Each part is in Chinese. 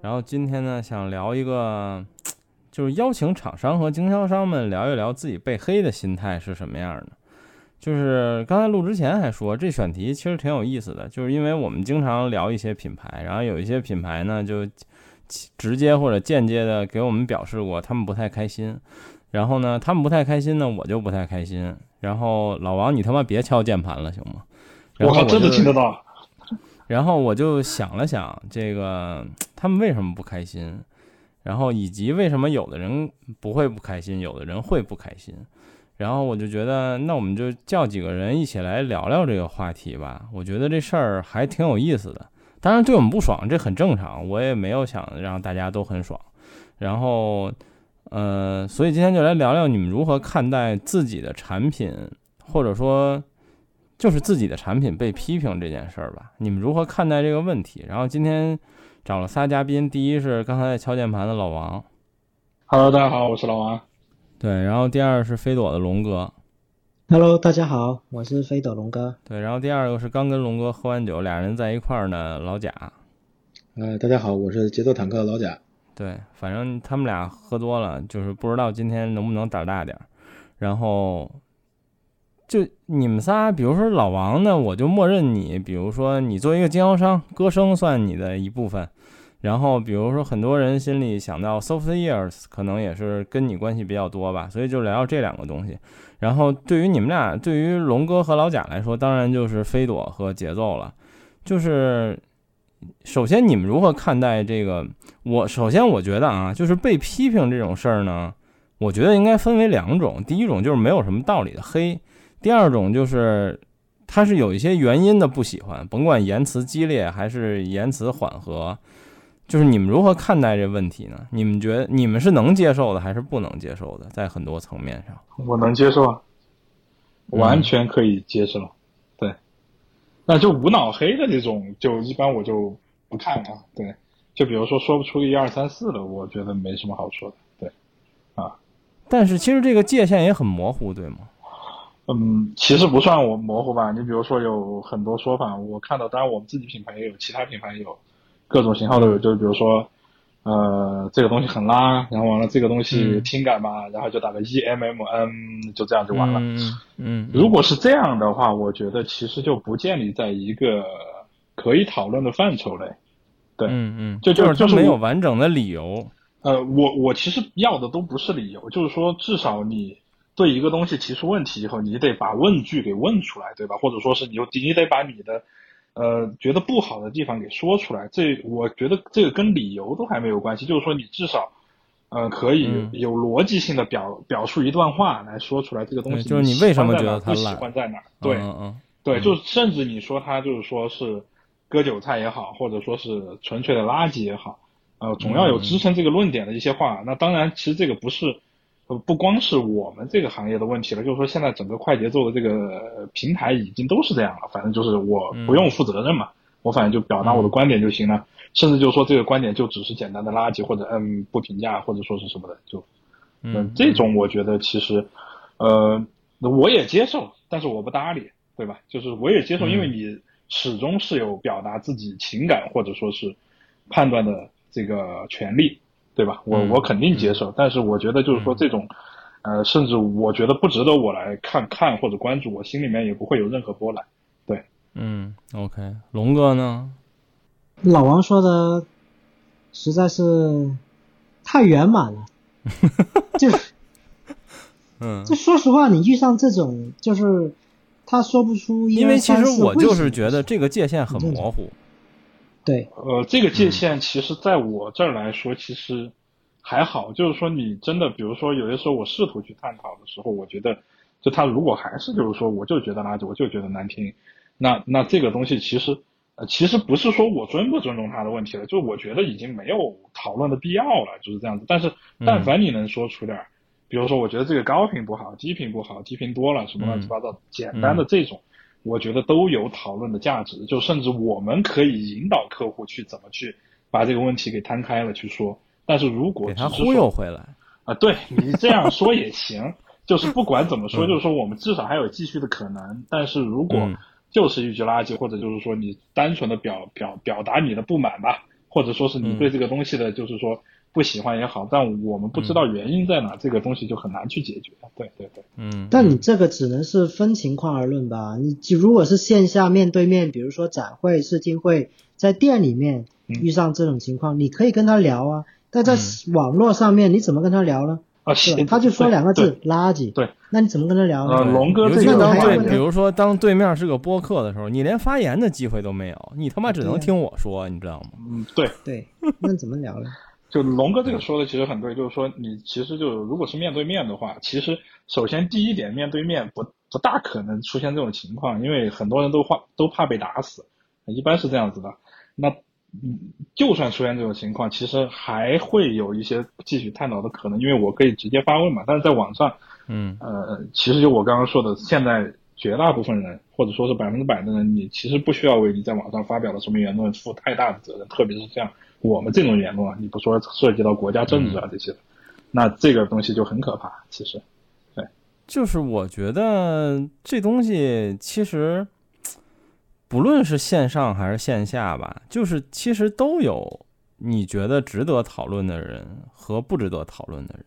然后今天呢，想聊一个，就是邀请厂商和经销商们聊一聊自己被黑的心态是什么样的。就是刚才录之前还说，这选题其实挺有意思的，就是因为我们经常聊一些品牌，然后有一些品牌呢就直接或者间接的给我们表示过他们不太开心，然后呢他们不太开心呢，我就不太开心。然后老王，你他妈别敲键盘了，行吗？我靠，真的听得到。然后我就想了想，这个他们为什么不开心，然后以及为什么有的人不会不开心，有的人会不开心。然后我就觉得，那我们就叫几个人一起来聊聊这个话题吧。我觉得这事儿还挺有意思的。当然，对我们不爽这很正常，我也没有想让大家都很爽。然后，呃，所以今天就来聊聊你们如何看待自己的产品，或者说就是自己的产品被批评这件事儿吧。你们如何看待这个问题？然后今天找了仨嘉宾，第一是刚才在敲键盘的老王。Hello，大家好，我是老王。对，然后第二是飞朵的龙哥，Hello，大家好，我是飞朵龙哥。对，然后第二个是刚跟龙哥喝完酒，俩人在一块儿呢，老贾。呃，大家好，我是节奏坦克老贾。对，反正他们俩喝多了，就是不知道今天能不能胆大点儿。然后，就你们仨，比如说老王呢，我就默认你，比如说你作为一个经销商，歌声算你的一部分。然后，比如说，很多人心里想到 soft years，可能也是跟你关系比较多吧，所以就聊聊这两个东西。然后，对于你们俩，对于龙哥和老贾来说，当然就是飞朵和节奏了。就是首先，你们如何看待这个？我首先我觉得啊，就是被批评这种事儿呢，我觉得应该分为两种。第一种就是没有什么道理的黑，第二种就是他是有一些原因的不喜欢，甭管言辞激烈还是言辞缓和。就是你们如何看待这问题呢？你们觉得你们是能接受的还是不能接受的？在很多层面上，我能接受啊，完全可以接受。对，那就无脑黑的这种，就一般我就不看了。对，就比如说说不出一二三四的，我觉得没什么好说的。对，啊，但是其实这个界限也很模糊，对吗？嗯，其实不算我模糊吧。你比如说有很多说法，我看到，当然我们自己品牌也有，其他品牌也有。各种型号都有，就比如说，呃，这个东西很拉，然后完了这个东西听感吧，然后就打个 E M M N，就这样就完了。嗯，如果是这样的话，我觉得其实就不建立在一个可以讨论的范畴内。对，嗯嗯，就就就是没有完整的理由。呃，我我其实要的都不是理由，就是说至少你对一个东西提出问题以后，你得把问句给问出来，对吧？或者说是你你得把你的。呃，觉得不好的地方给说出来，这我觉得这个跟理由都还没有关系，就是说你至少，呃，可以有逻辑性的表表述一段话来说出来这个东西，就是你为什么觉得不喜欢在哪？对，嗯嗯，对，就甚至你说他就是说是割韭菜也好，或者说是纯粹的垃圾也好，呃，总要有支撑这个论点的一些话。那当然，其实这个不是。不光是我们这个行业的问题了，就是说现在整个快节奏的这个平台已经都是这样了。反正就是我不用负责任嘛，我反正就表达我的观点就行了。甚至就是说这个观点就只是简单的垃圾或者嗯不评价或者说是什么的，就嗯这种我觉得其实呃我也接受，但是我不搭理，对吧？就是我也接受，因为你始终是有表达自己情感或者说是判断的这个权利。对吧？我我肯定接受，但是我觉得就是说这种，呃，甚至我觉得不值得我来看看或者关注，我心里面也不会有任何波澜。对，嗯，OK，龙哥呢？老王说的实在是太圆满了，就是，嗯，就说实话，你遇上这种就是他说不出，因为其实我就是觉得这个界限很模糊。对，呃，这个界限其实在我这儿来说，其实还好。就是说，你真的，比如说，有些时候我试图去探讨的时候，我觉得，就他如果还是就是说，我就觉得垃圾，我就觉得难听，那那这个东西其实，呃，其实不是说我尊不尊重他的问题了，就我觉得已经没有讨论的必要了，就是这样子。但是，但凡你能说出点，比如说，我觉得这个高频不好，低频不好，低频多了，什么乱七八糟，简单的这种。我觉得都有讨论的价值，就甚至我们可以引导客户去怎么去把这个问题给摊开了去说。但是如果给他忽悠回来啊，对你这样说也行，就是不管怎么说，就是说我们至少还有继续的可能。但是如果就是一句垃圾，或者就是说你单纯的表表表达你的不满吧，或。或者说是你对这个东西的，就是说不喜欢也好，但我们不知道原因在哪，这个东西就很难去解决。对对对，嗯，但你这个只能是分情况而论吧。你就如果是线下面对面，比如说展会、试听会，在店里面遇上这种情况，你可以跟他聊啊。但在网络上面，你怎么跟他聊呢？啊，是他就说两个字垃圾。对，那你怎么跟他聊呢？呃，龙哥，尤这个其当对，比如说当对面是个播客的时候，你连发言的机会都没有，你他妈只能听我说，你知道吗？嗯，对，对，那怎么聊呢？就龙哥这个说的其实很对，就是说你其实就如果是面对面的话，其实首先第一点，面对面不不大可能出现这种情况，因为很多人都怕都怕被打死，一般是这样子的。那嗯，就算出现这种情况，其实还会有一些继续探讨的可能，因为我可以直接发问嘛。但是在网上，嗯呃，其实就我刚刚说的，现在绝大部分人或者说是百分之百的人，你其实不需要为你在网上发表的什么言论负太大的责任，特别是像我们这种言论啊，你不说涉及到国家政治啊这些，那这个东西就很可怕。其实，对就是我觉得这东西其实不论是线上还是线下吧，就是其实都有你觉得值得讨论的人和不值得讨论的人。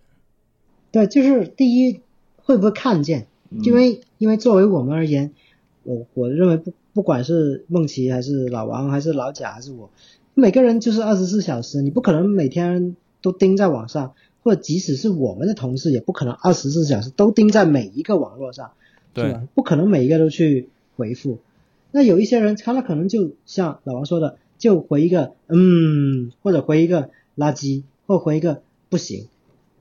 对，就是第一会不会看见？因为因为作为我们而言，我我认为不不管是梦琪还是老王还是老贾还是我，每个人就是二十四小时，你不可能每天都盯在网上，或者即使是我们的同事，也不可能二十四小时都盯在每一个网络上，是对吧？不可能每一个都去回复。那有一些人，他那可能就像老王说的，就回一个嗯，或者回一个垃圾，或回一个不行。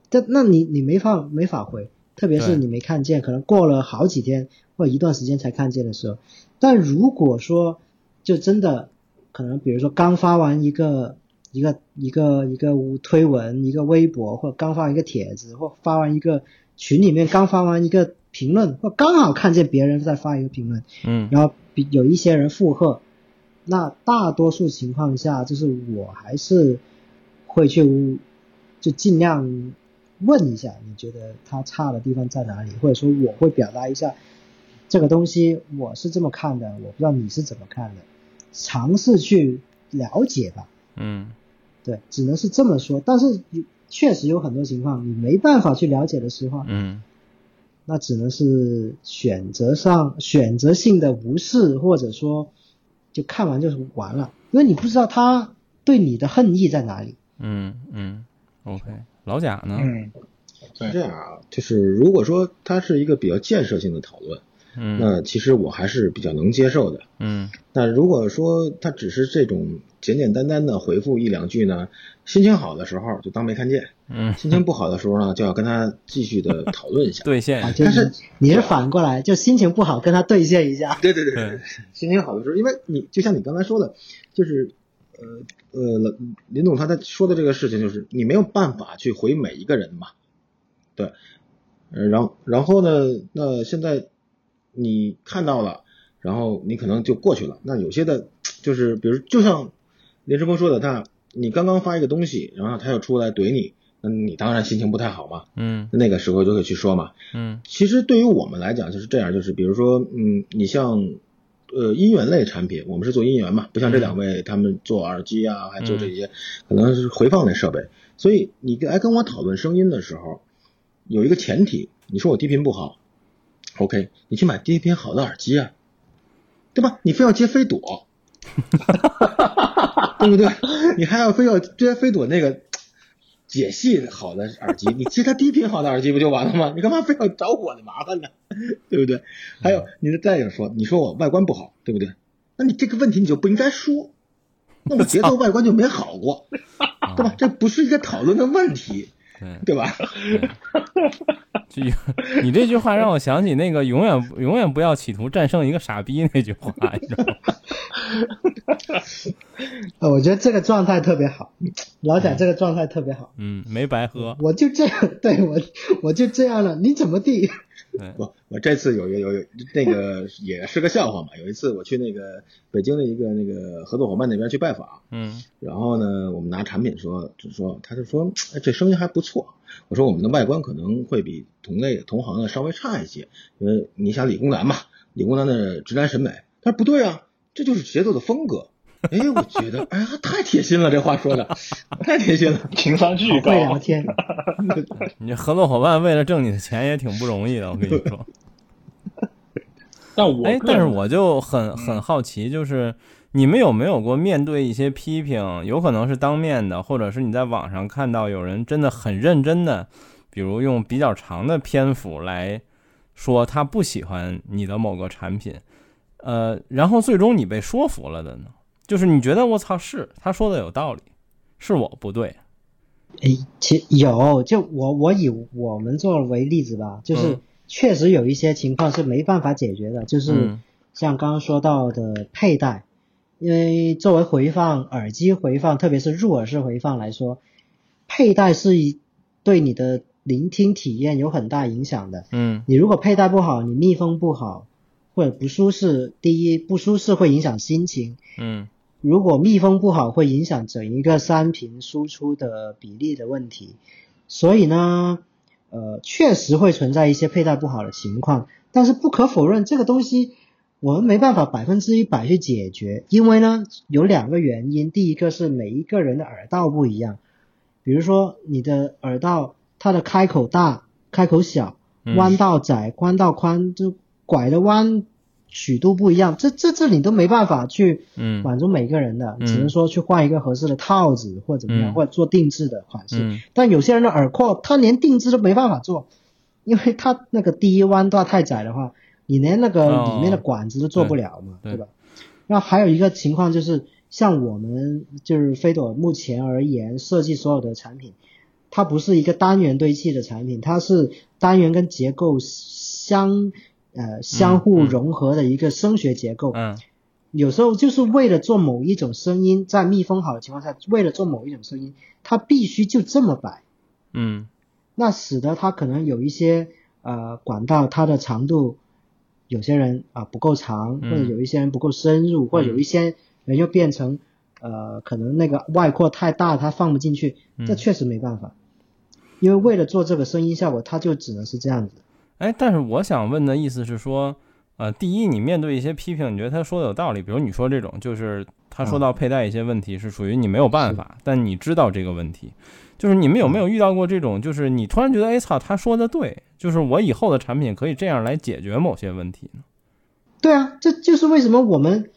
这那你你没法没法回，特别是你没看见，可能过了好几天或一段时间才看见的时候。但如果说就真的可能，比如说刚发完一个一个一个一个推文、一个微博，或者刚发完一个帖子，或发完一个群里面刚发完一个评论，或刚好看见别人在发一个评论，嗯。然后比有一些人附和，那大多数情况下，就是我还是会去就尽量问一下，你觉得他差的地方在哪里，或者说我会表达一下这个东西我是这么看的，我不知道你是怎么看的，尝试去了解吧。嗯对，只能是这么说。但是有确实有很多情况你没办法去了解的时候，嗯那只能是选择上选择性的无视，或者说就看完就是完了，因为你不知道他对你的恨意在哪里。嗯嗯，OK，老贾呢？嗯，是这样啊，就是如果说它是一个比较建设性的讨论，嗯。那其实我还是比较能接受的。嗯。那如果说他只是这种简简单单的回复一两句呢，心情好的时候就当没看见，嗯，心情不好的时候呢，就要跟他继续的讨论一下。兑啊，现，但是你是反过来，就心情不好跟他兑现一下。对对对对，心情好的时候，因为你就像你刚才说的，就是呃呃，林林总他在说的这个事情，就是你没有办法去回每一个人嘛，对，呃，然后然后呢，那现在你看到了，然后你可能就过去了。那有些的，就是比如就像林志峰说的，他你刚刚发一个东西，然后他又出来怼你，那你当然心情不太好嘛，嗯那个时候就可以去说嘛。嗯其实对于我们来讲就是这样，就是比如说，嗯，你像呃音源类产品，我们是做音源嘛，不像这两位他们做耳机啊，还做这些可能是回放类设备。所以你来跟我讨论声音的时候，有一个前提，你说我低频不好，OK，你去买低频好的耳机啊，对吧？你非要接飞朵，对不对？你还要非要接飞朵那个解析好的耳机，你接它低频好的耳机不就完了吗？你干嘛非要找我的麻烦呢？对不对？还有，你再有说，你说我外观不好，对不对？那你这个问题你就不应该说，那我节奏外观就没好过，对吧？这不是一个讨论的问题，对。对吧？就你这句话让我想起那个永远永远不要企图战胜一个傻逼那句话，你知道吗？呃，我觉得这个状态特别好，老贾这个状态特别好。嗯，没白喝。我就这样，对我我就这样了，你怎么地？对，我我这次有有有有那个也是个笑话嘛。有一次我去那个北京的一个那个合作伙伴那边去拜访，嗯然后呢，我们拿产品说，就说他就说，哎，这声音还不错。我说我们的外观可能会比同类同行的稍微差一些，因为你想理工男嘛，理工男的直男审美。他说不对啊，这就是节奏的风格。哎，我觉得，哎呀，太贴心了，这话说的太贴心了，情商巨高会。聊天，你这合作伙伴为了挣你的钱也挺不容易的，我跟你说。但我哎，但是我就很很好奇，就是你们有没有过面对一些批评，有可能是当面的，或者是你在网上看到有人真的很认真的，比如用比较长的篇幅来说他不喜欢你的某个产品，呃，然后最终你被说服了的呢？就是你觉得我操是他说的有道理，是我不对，哎，其有，就我我以我们作为例子吧，就是嗯确实有一些情况是没办法解决的，就是嗯像刚刚说到的佩戴，因为作为回放耳机回放，特别是入耳式回放来说，佩戴是一对你的聆听体验有很大影响的。嗯你如果佩戴不好，你密封不好，或者不舒适，第一不舒适会影响心情，嗯如果密封不好，会影响整一个三频输出的比例的问题。所以呢，呃，确实会存在一些佩戴不好的情况，但是不可否认，这个东西我们没办法百分之一百去解决，因为呢有两个原因，第一个是每一个人的耳道不一样，比如说你的耳道它的开口大、开口小，弯道窄、弯道宽，就拐的弯曲度不一样，这这这你都没办法去嗯。满足每个人的，嗯。只能说去换一个合适的套子或者怎么样，嗯。或者做定制的款式。嗯。但有些人的耳廓，他连定制都没办法做，因为他那个第一弯道太窄的话，你连那个哦。里面的管子都做不了嘛，对。对吧？那还有一个情况就是，像我们就是飞朵目前而言设计所有的产品，它不是一个单元堆砌的产品，它是单元跟结构相呃相互嗯融合的一个声学结构。嗯。有时候就是为了做某一种声音，在密封好的情况下，为了做某一种声音，它必须就这么摆，嗯。那使得它可能有一些呃管道它的长度，有些人啊、不够长，嗯或者有一些人不够深入，或者有一些人又变成呃可能那个外扩太大，它放不进去，这嗯确实没办法，因为为了做这个声音效果，它就只能是这样子。哎，但是我想问的意思是说，呃，第一，你面对一些批评，你觉得他说的有道理，比如你说这种，就是他说到佩戴一些问题是属于你没有办法，但你知道这个问题，就是你们有没有遇到过这种，就是你突然觉得，哎操，他说的对，就是我以后的产品可以这样来解决某些问题呢？对啊，这就是为什么我们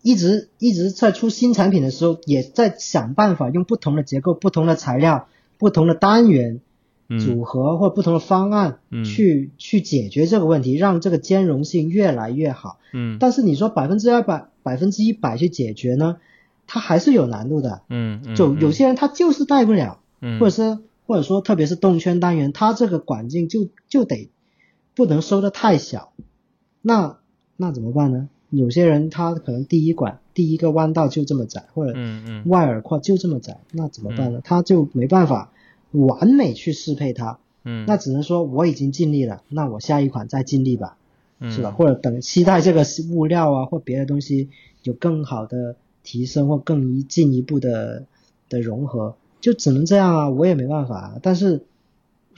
一直一直在出新产品的时候，也在想办法用不同的结构、不同的材料、不同的单元嗯组合或不同的方案嗯去、去解决这个问题，让这个兼容性越来越好。嗯但是你说百分之二百、百分之一百去解决呢，它还是有难度的。嗯嗯，就有些人他就是带不了，嗯，或者是或者说特别是动圈单元，它这个管径就就得不能收的太小，那那怎么办呢？有些人他可能第一管第一个弯道就这么窄，或者外耳廓就这么窄，那怎么办呢？他就没办法完美去适配它，嗯，那只能说我已经尽力了，那我下一款再尽力吧，嗯是吧？或者等期待这个物料啊或别的东西有更好的提升或更一进一步的的融合，就只能这样啊，我也没办法、啊。但是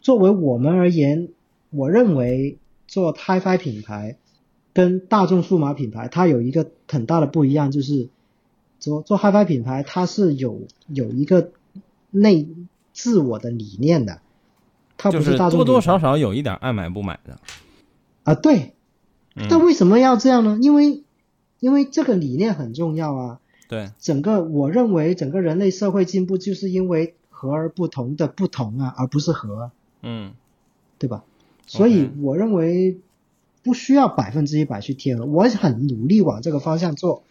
作为我们而言，我认为做 HiFi 品牌跟大众数码品牌，它有一个很大的不一样，就是做做 HiFi 品牌，它是有有一个内自我的理念的，它不是大众多多少少有一点爱买不买的，啊，对。嗯但为什么要这样呢？因为因为这个理念很重要啊。对，整个我认为整个人类社会进步，就是因为和而不同的不同啊，而不是和啊，嗯对吧？所以我认为不需要百分之一百去贴合，我很努力往这个方向做，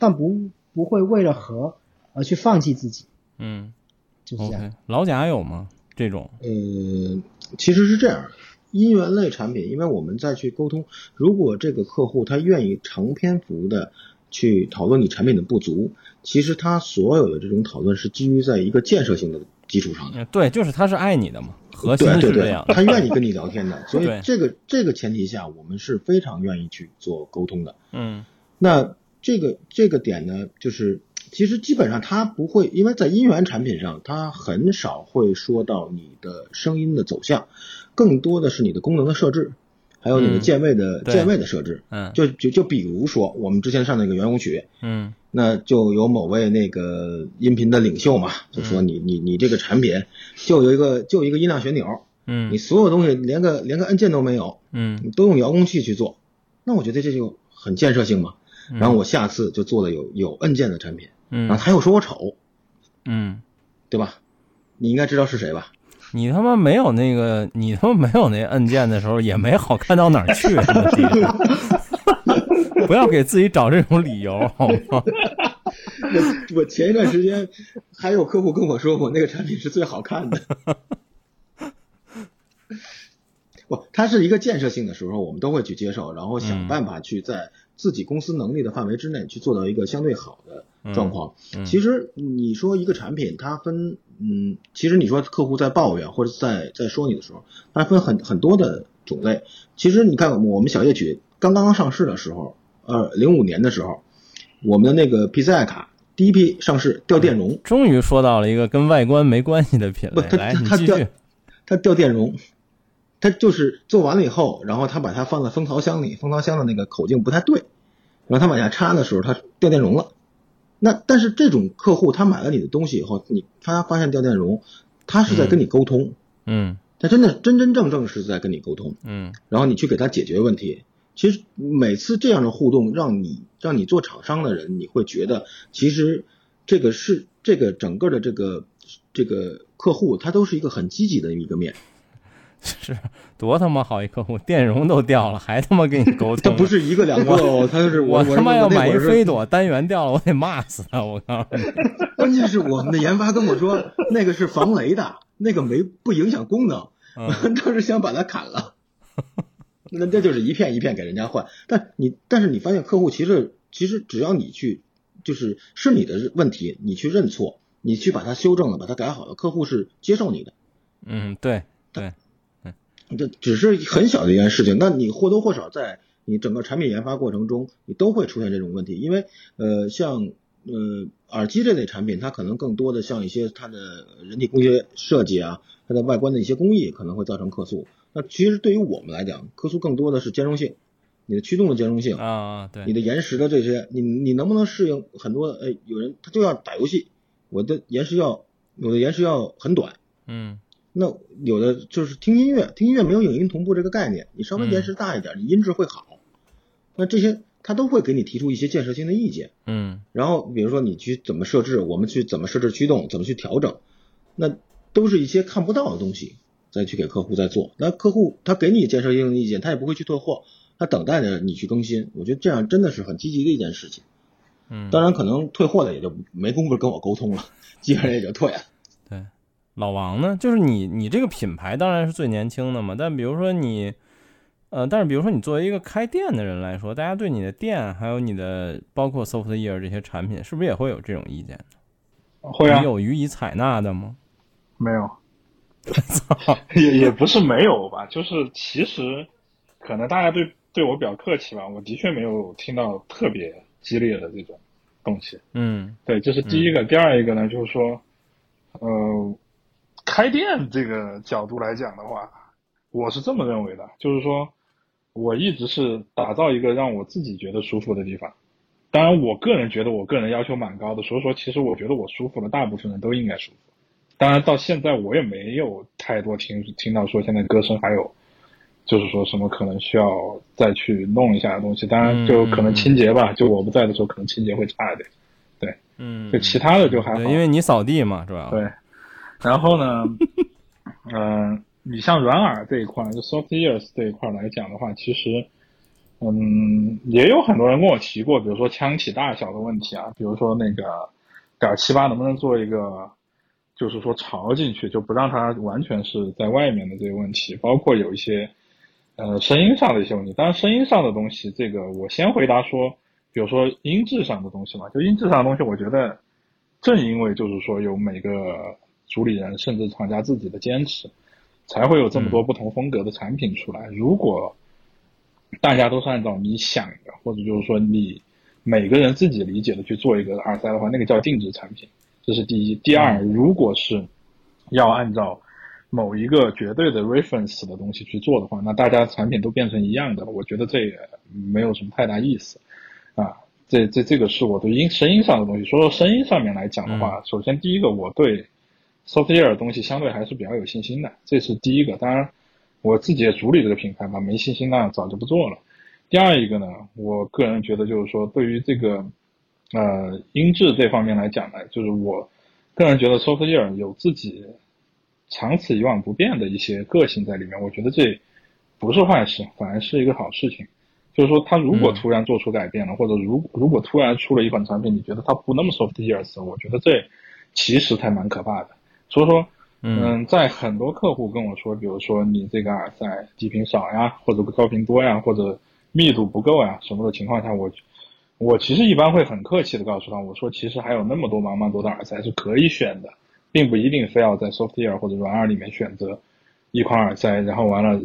但不不会为了和而去放弃自己，嗯就是这样。，OK，老贾有吗？这种，呃，其实是这样，音源类产品，因为我们再去沟通，如果这个客户他愿意长篇幅的去讨论你产品的不足，其实他所有的这种讨论是基于在一个建设性的基础上的。呃对，就是他是爱你的嘛，核心对对对是这样，，他 愿意跟你聊天的，所以这个这个前提下，我们是非常愿意去做沟通的。嗯那这个这个点呢，就是其实基本上它不会，因为在音源产品上，它很少会说到你的声音的走向，更多的是你的功能的设置，还有你的嗯。键位的、对。键位的设置。嗯。就就就比如说我们之前上那个圆舞曲，嗯。那就有某位那个音频的领袖嘛，就说你你你这个产品就有一个就一个音量旋钮，嗯。你所有东西连个连个按键都没有，嗯。你都用遥控器去做，那我觉得这就很建设性嘛。然后我下次就做了有有按键的产品，然后嗯他又说我丑，嗯，对吧？你应该知道是谁吧？你他妈没有那个，你他妈没有那按键的时候，也没好看到哪儿去。不要给自己找这种理由，好吗？我我前一段时间还有客户跟我说，我那个产品是最好看的。不，它是一个建设性的时候，我们都会去接受，然后想嗯办法去在自己公司能力的范围之内去做到一个相对好的状况。嗯其实你说一个产品，它分，嗯，其实你说客户在抱怨或者在在说你的时候，它分很很多的种类。其实你看，我们小夜曲刚刚上市的时候，呃，零五年的时候，我们的那个 PCI 卡第一批上市掉电容，终于说到了一个跟外观没关系的品不，类，它它掉。它掉电容，它就是做完了以后，然后他把它放在蜂巢箱里，蜂巢箱的那个口径不太对，然后他往下插的时候，它掉电容了。那但是这种客户他买了你的东西以后，你他发现掉电容，他是在跟你沟通，嗯他真的真真正正是在跟你沟通，嗯然后你去给他解决问题。其实每次这样的互动，让你让你做厂商的人，你会觉得其实这个是这个整个的这个这个客户，他都是一个很积极的一个面。是多他妈好一客户，电容都掉了，还他妈跟你沟通。他不是一个两个哦，他就是我我他妈要买一飞飞朵单元掉了，我得骂死他！我告诉你，关键是我们的研发跟我说那个是防雷的，那个没不影响功能，嗯当时想把它砍了。那这就是一片一片给人家换，但你但是你发现客户其实其实只要你去就是是你的问题，你去认错，你去把它修正了，把它改好了，客户是接受你的。嗯，对对，这只是很小的一件事情，那你或多或少在你整个产品研发过程中，你都会出现这种问题，因为呃，像呃耳机这类产品，它可能更多的像一些它的人体工学设计啊，它的外观的一些工艺可能会造成客诉。那其实对于我们来讲，客诉更多的是兼容性，你的驱动的兼容性，啊啊，对，你的延时的这些，你你能不能适应很多？哎，有人他就要打游戏，我的延时要我的延时要很短。嗯那有的就是听音乐，听音乐没有影音同步这个概念，你稍微嗯延时大一点，你音质会好。那这些他都会给你提出一些建设性的意见，嗯然后比如说你去怎么设置，我们去怎么设置驱动，怎么去调整，那都是一些看不到的东西，再去给客户再做。那客户他给你建设性的意见，他也不会去退货，他等待着你去更新。我觉得这样真的是很积极的一件事情。嗯，当然，可能退货的也就没工夫跟我沟通了，基本上也就退了。对，老王呢，就是你你这个品牌当然是最年轻的嘛，但比如说你，呃，但是比如说你作为一个开店的人来说，大家对你的店还有你的包括 Softyear 这些产品，是不是也会有这种意见？会啊你，有予以采纳的吗？没有，也也不是没有吧，就是其实可能大家对对我比较客气吧，我的确没有听到特别激烈的这种东西。嗯对，这是第一个。第二一个呢，就是说，呃，开店这个角度来讲的话，我是这么认为的，就是说，我一直是打造一个让我自己觉得舒服的地方。当然，我个人觉得我个人要求蛮高的，所以说，其实我觉得我舒服了，大部分人都应该舒服。当然，到现在我也没有太多听听到说现在歌声还有，就是说什么可能需要再去弄一下的东西。当然，就可能清洁吧，就我不在的时候，可能清洁会差一点。对嗯，就其他的就还好，因为你扫地嘛，主要对。然后呢，嗯、你像软耳这一块，就 soft ears 这一块来讲的话，其实，嗯，也有很多人跟我提过，比如说腔体大小的问题啊，比如说那个点七八能不能做一个，就是说朝进去，就不让它完全是在外面的这个问题，包括有一些呃声音上的一些问题。当然，声音上的东西，这个我先回答说。比如说音质上的东西嘛，就音质上的东西，我觉得正因为就是说有每个主理人甚至厂家自己的坚持，才会有这么多不同风格的产品出来。如果大家都是按照你想的，或者就是说你每个人自己理解的去做一个耳塞的话，那个叫定制产品，这是第一。第二，如果是要按照某一个绝对的 reference 的东西去做的话，那大家产品都变成一样的，我觉得这也没有什么太大意思啊。这这这个是我对音声音上的东西。说说声音上面来讲的话，首先第一个，我对 Software 的东西相对还是比较有信心的，这是第一个。当然，我自己也主理这个品牌嘛，没信心那早就不做了。第二一个呢，我个人觉得就是说，对于这个呃音质这方面来讲呢，就是我个人觉得 Software 有自己。长此以往不变的一些个性在里面，我觉得这不是坏事，反而是一个好事情。就是说，他如果突然做出改变了，或者如如果突然出了一款产品，你觉得它不那么 soft ears，我觉得这其实才蛮可怕的。所以说，嗯，在很多客户跟我说，比如说你这个耳塞低频少呀，或者高频多呀，或者密度不够呀什么的情况下，我我其实一般会很客气的告诉他，我说其实还有那么多茫茫多的耳塞是可以选的。并不一定非要在 soft ear 或者软耳里面选择一款耳塞，然后完了，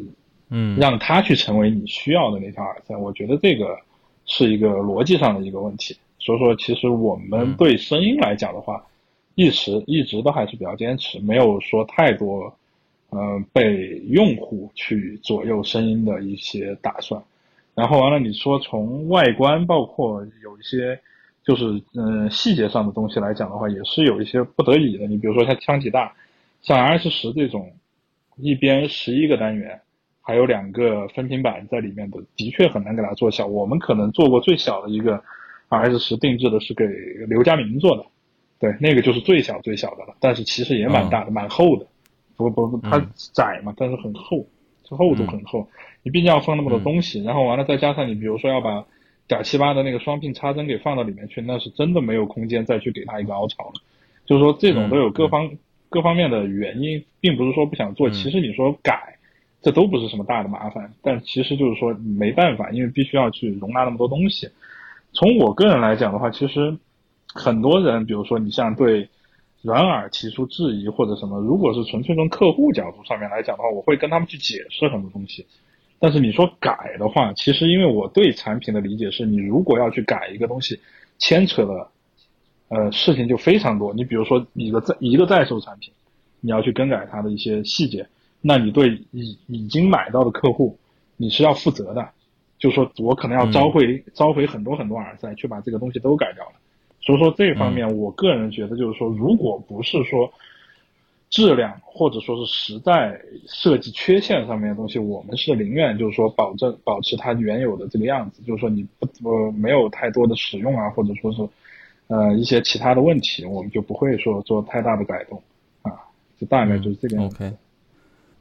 嗯，让它去成为你需要的那条耳塞。我觉得这个是一个逻辑上的一个问题。所以说，其实我们对声音来讲的话，一直一直都还是比较坚持，没有说太多，嗯，被用户去左右声音的一些打算。然后完了，你说从外观，包括有一些。就是嗯，细节上的东西来讲的话，也是有一些不得已的。你比如说像腔体大，像 S 十这种，一边十一个单元，还有两个分频板在里面的，的确很难给它做小。我们可能做过最小的一个 R S 十定制的是给刘佳明做的，对，那个就是最小最小的了。但是其实也蛮大的，蛮厚的。不不不，它窄嘛，但是很厚，这厚度很厚。你毕竟要放那么多东西，然后完了再加上你比如说要把。点七八的那个双拼插针给放到里面去，那是真的没有空间再去给它一个凹槽了。就是说，这种都有各方各方面的原因，并不是说不想做。其实你说改，这都不是什么大的麻烦。但其实就是说没办法，因为必须要去容纳那么多东西。从我个人来讲的话，其实很多人，比如说你像对软耳提出质疑或者什么，如果是纯粹从客户角度上面来讲的话，我会跟他们去解释很多东西。但是你说改的话，其实因为我对产品的理解是，你如果要去改一个东西，牵扯的，呃，事情就非常多。你比如说一个在一个在售产品，你要去更改它的一些细节，那你对已已经买到的客户，你是要负责的。就说我可能要召回召回很多很多耳塞，去把这个东西都改掉了。所以说这方面，我个人觉得就是说，如果不是说。质量或者说是实在设计缺陷上面的东西，我们是宁愿就是说保证保持它原有的这个样子，就是说你不呃没有太多的使用啊，或者说是呃一些其他的问题，我们就不会说做太大的改动啊，就大概就是这个样子。OK。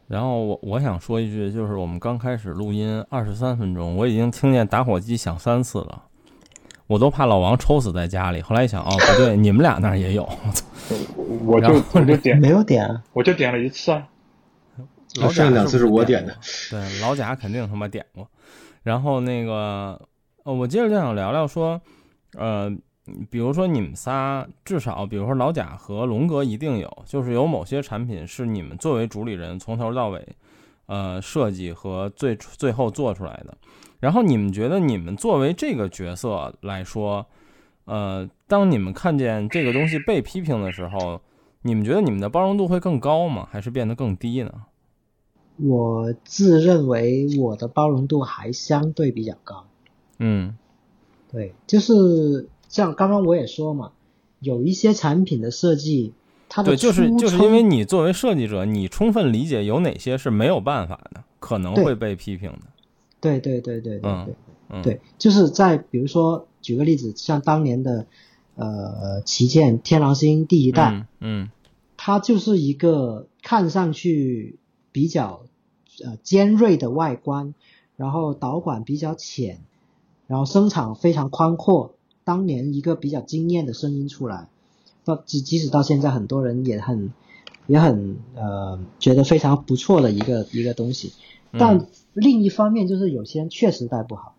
然后我我想说一句，就是我们刚开始录音二十三分钟，我已经听见打火机响三次了。我都怕老王抽死在家里。后来一想，哦，不对，你们俩那儿也有。我就我就 点没有点，我就点了一次啊。老贾两次是我点的，对，老贾肯定他妈点过。然后那个，呃，我接着就想聊聊说，呃，比如说你们仨，至少比如说老贾和龙哥一定有，就是有某些产品是你们作为主理人从头到尾，呃，设计和最最后做出来的。然后你们觉得，你们作为这个角色来说，呃，当你们看见这个东西被批评的时候，你们觉得你们的包容度会更高吗？还是变得更低呢？我自认为我的包容度还相对比较高。嗯，对，就是像刚刚我也说嘛，有一些产品的设计，它的对，就是就是因为你作为设计者，你充分理解有哪些是没有办法的，可能会被批评的。对对对对对对，对，就是在比如说举个例子，像当年的呃旗舰天狼星第一代，嗯，它就是一个看上去比较呃尖锐的外观，然后导管比较浅，然后声场非常宽阔，当年一个比较惊艳的声音出来，到即即使到现在很多人也很也很呃觉得非常不错的一个一个东西，但。另一方面就是有些人确实戴不好，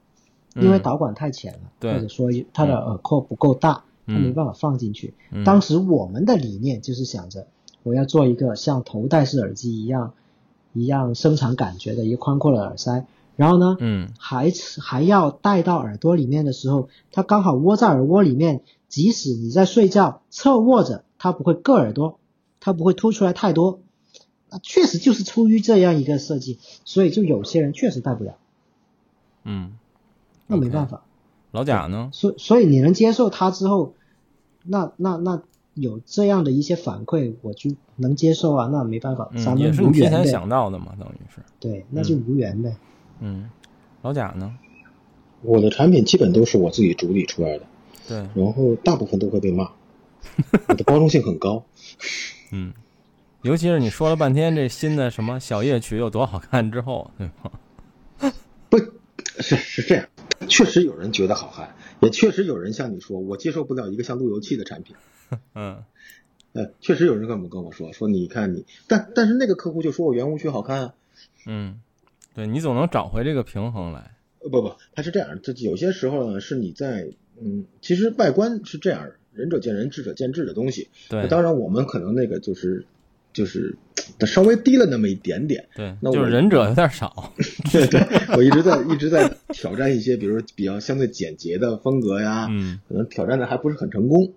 因为导管太浅了，或者说他的耳廓不够大，他没办法放进去。当时我们的理念就是想着，我要做一个像头戴式耳机一样，一样生产感觉的一个宽阔的耳塞。然后呢，嗯，还还要戴到耳朵里面的时候，它刚好窝在耳窝里面，即使你在睡觉侧卧着，它不会硌耳朵，它不会凸出来太多。那确实就是出于这样一个设计，所以就有些人确实带不了，嗯，那没办法。老贾呢？所所以你能接受他之后，那那那有这样的一些反馈，我就能接受啊，那没办法，咱嗯，也是你提前无缘呗。想到的嘛，等于是，对，那就无缘呗。嗯，老贾呢？我的产品基本都是我自己主理出来的，对，然后大部分都会被骂，我的包容性很高。嗯，尤其是你说了半天这新的什么小夜曲有多好看之后，对吗？不是是这样，确实有人觉得好看，也确实有人像你说，我接受不了一个像路由器的产品。嗯呃，确实有人跟我跟我说说，你看你，但但是那个客户就说我圆舞曲好看啊。嗯，对你总能找回这个平衡来。呃不不，它是这样，这有些时候呢是你在嗯，其实外观是这样，仁者见仁，智者见智的东西。对，当然我们可能那个就是就是它稍微低了那么一点点。对，那我就是忍者有点少。对对，我一直在一直在挑战一些，比如说比较相对简洁的风格呀，嗯可能挑战的还不是很成功。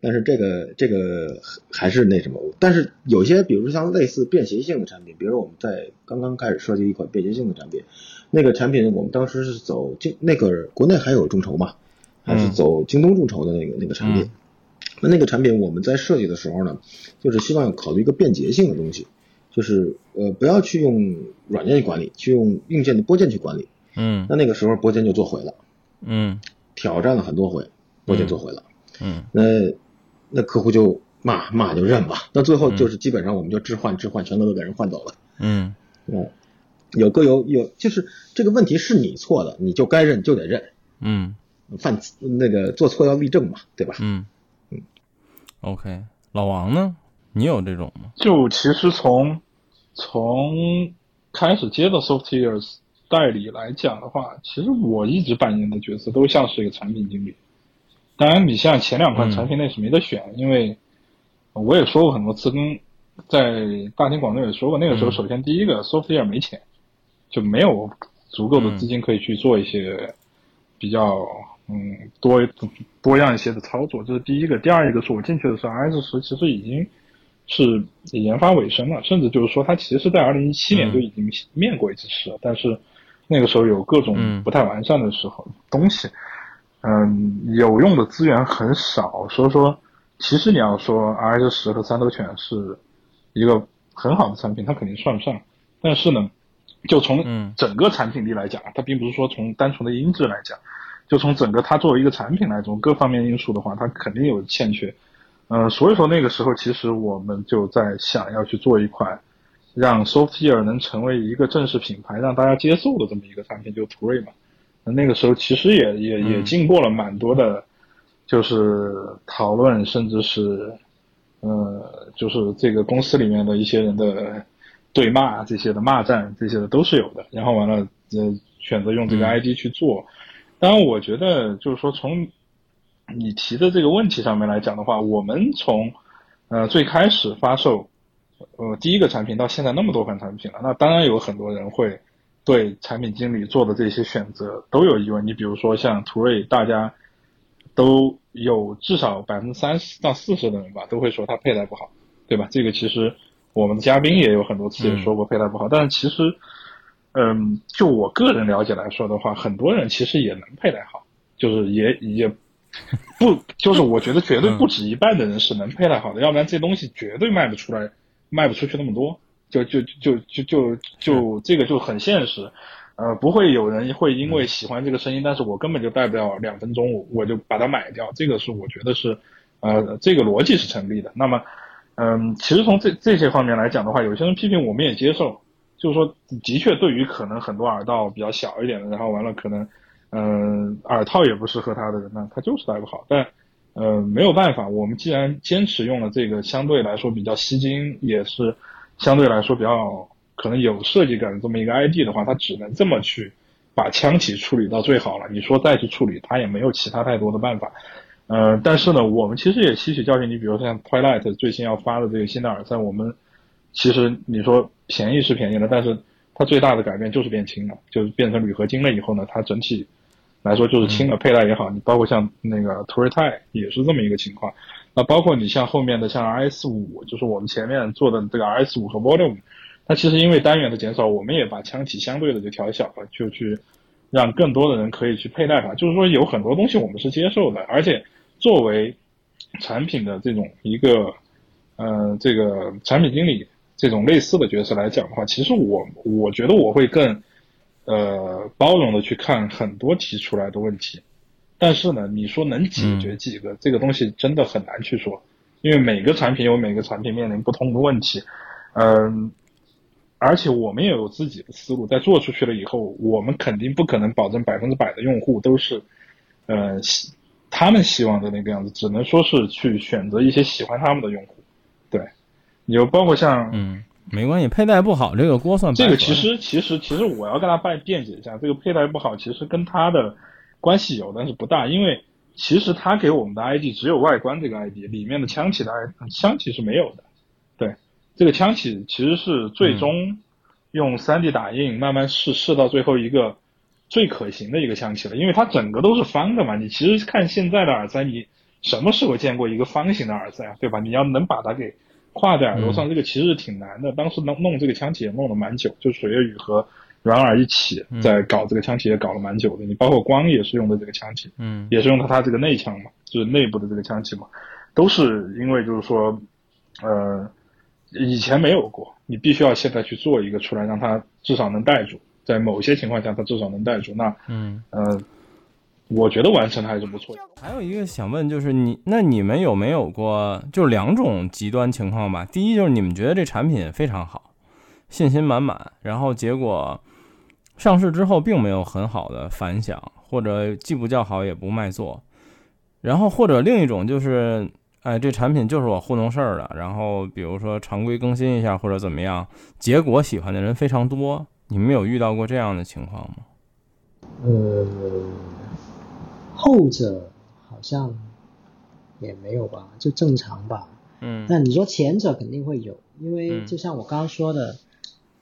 但是这个这个还是那什么，但是有些比如像类似便携性的产品，比如我们在刚刚开始设计一款便携性的产品，那个产品我们当时是走京那个国内还有众筹嘛，还是嗯走京东众筹的那个那个产品。嗯那那个产品我们在设计的时候呢，就是希望考虑一个便捷性的东西，就是呃不要去用软件去管理，去用硬件的拨件去管理。嗯那那个时候拨件就做毁了，嗯挑战了很多回，拨件做毁了。嗯那那客户就骂骂就认吧，那最后就是基本上我们就置换置换，全都都给人换走了。嗯嗯，有各有有，就是这个问题是你错的，你就该认就得认，嗯犯那个做错要立正嘛，对吧？嗯嗯。OK，老王呢？你有这种吗？就其实从从开始接到 Softeers 代理来讲的话，其实我一直扮演的角色都像是一个产品经理。当然，你像前两款嗯产品那是没得选，因为我也说过很多次，跟在大庭广众也说过，那个时候嗯首先第一个 Softeer 没钱，就没有足够的资金可以去做一些比较嗯多多样一些的操作，这是第一个。第二一个是我进去的时候，S 十其实已经是研发尾声了，甚至就是说它其实在二零一七年嗯。就已经面过一次试了，但是那个时候有各种嗯。不太完善的时候东西，嗯，有用的资源很少，所以说其实你要说 RS 十和三头犬是一个很好的产品，它肯定算不上，但是呢，就从嗯。整个产品力来讲，它并不是说从单纯的音质来讲，就从整个它作为一个产品来说各方面因素的话，它肯定有欠缺。呃，所以说那个时候其实我们就在想要去做一款让 Softeer 能成为一个正式品牌，让大家接受的这么一个产品，就途锐嘛。那那个时候其实也也也嗯经过了蛮多的，就是讨论，甚至是呃，就是这个公司里面的一些人的对骂这些的骂战这些的都是有的。然后完了，呃，选择用这个嗯 ID 去做。当然，我觉得就是说从你提的这个问题上面来讲的话，我们从呃最开始发售呃第一个产品到现在那么多款产品了，那当然有很多人会对产品经理做的这些选择都有疑问。你比如说像途锐，大家都有至少百分之三十到四十的人吧，都会说它佩戴不好，对吧？这个其实我们的嘉宾也有很多次也说过佩戴不好，但是其实，嗯，就我个人了解来说的话，很多人其实也能佩戴好，就是也也不，就是我觉得绝对不止一半的人是能佩戴好的，要不然这东西绝对卖不出来，卖不出去那么多，就就就就就就这个就很现实。呃，不会有人会因为喜欢这个声音，但是我根本就戴不了两分钟，我我就把它买掉。这个是我觉得是，呃，这个逻辑是成立的。那么，嗯，其实从这这些方面来讲的话，有些人批评我们也接受，就是说，的确对于可能很多耳道比较小一点的，然后完了可能，嗯、耳套也不适合他的人呢，他就是戴不好。但，呃，没有办法，我们既然坚持用了这个相对来说比较吸睛，也是相对来说比较。可能有设计感的这么一个 ID 的话，它只能这么去把腔体处理到最好了。你说再去处理，它也没有其他太多的办法。呃，但是呢，我们其实也吸取教训。你比如像 Twilight 最新要发的这个新的耳塞，我们其实你说便宜是便宜了，但是它最大的改变就是变轻了，就是变成铝合金了以后呢，它整体来说就是轻的佩戴也好，你包括像那个 t o r 泰也是这么一个情况。那包括你像后面的像 RS 五，就是我们前面做的这个 RS 五和 Volume，它其实因为单元的减少，我们也把腔体相对的就调小了，就去让更多的人可以去佩戴它。就是说有很多东西我们是接受的，而且作为产品的这种一个呃这个产品经理这种类似的角色来讲的话，其实我我觉得我会更呃包容的去看很多提出来的问题。但是呢，你说能解决几个，这个东西真的很难去说，因为每个产品有每个产品面临不同的问题，嗯，而且我们也有自己的思路，在做出去了以后，我们肯定不可能保证百分之百的用户都是，呃，他们希望的那个样子，只能说是去选择一些喜欢他们的用户，对，你就包括像，嗯，没关系，佩戴不好这个锅算这个其实其实其实我要跟他辩辩解一下，这个佩戴不好其实跟他的。关系有，但是不大，因为其实他给我们的 ID 只有外观这个 ID，里面的枪体的枪体是没有的。对，这个枪体其实是最终用 3D 打印慢慢试试到最后一个最可行的一个枪体了，因为它整个都是方的嘛。你其实看现在的耳塞，你什么时候见过一个方形的耳塞啊？对吧？你要能把它给跨在耳朵上，这个其实挺难的。当时弄弄这个枪体也弄了蛮久，就水月雨和。软耳一起在搞这个枪体也搞了蛮久的，你包括光也是用的这个枪体，嗯，也是用的它这个内枪嘛，就是内部的这个枪体嘛，都是因为就是说，呃，以前没有过，你必须要现在去做一个出来，让它至少能带住，在某些情况下它至少能带住。那，嗯，呃，我觉得完成的还是不错。还有一个想问就是你，那你们有没有过就两种极端情况吧？第一就是你们觉得这产品非常好，信心满满，然后结果。上市之后并没有很好的反响，或者既不叫好也不卖座，然后或者另一种就是，哎，这产品就是我糊弄事儿的，然后比如说常规更新一下或者怎么样，结果喜欢的人非常多，你们有遇到过这样的情况吗？呃，后者好像也没有吧，就正常吧。嗯。那你说前者肯定会有，因为就像我刚刚说的。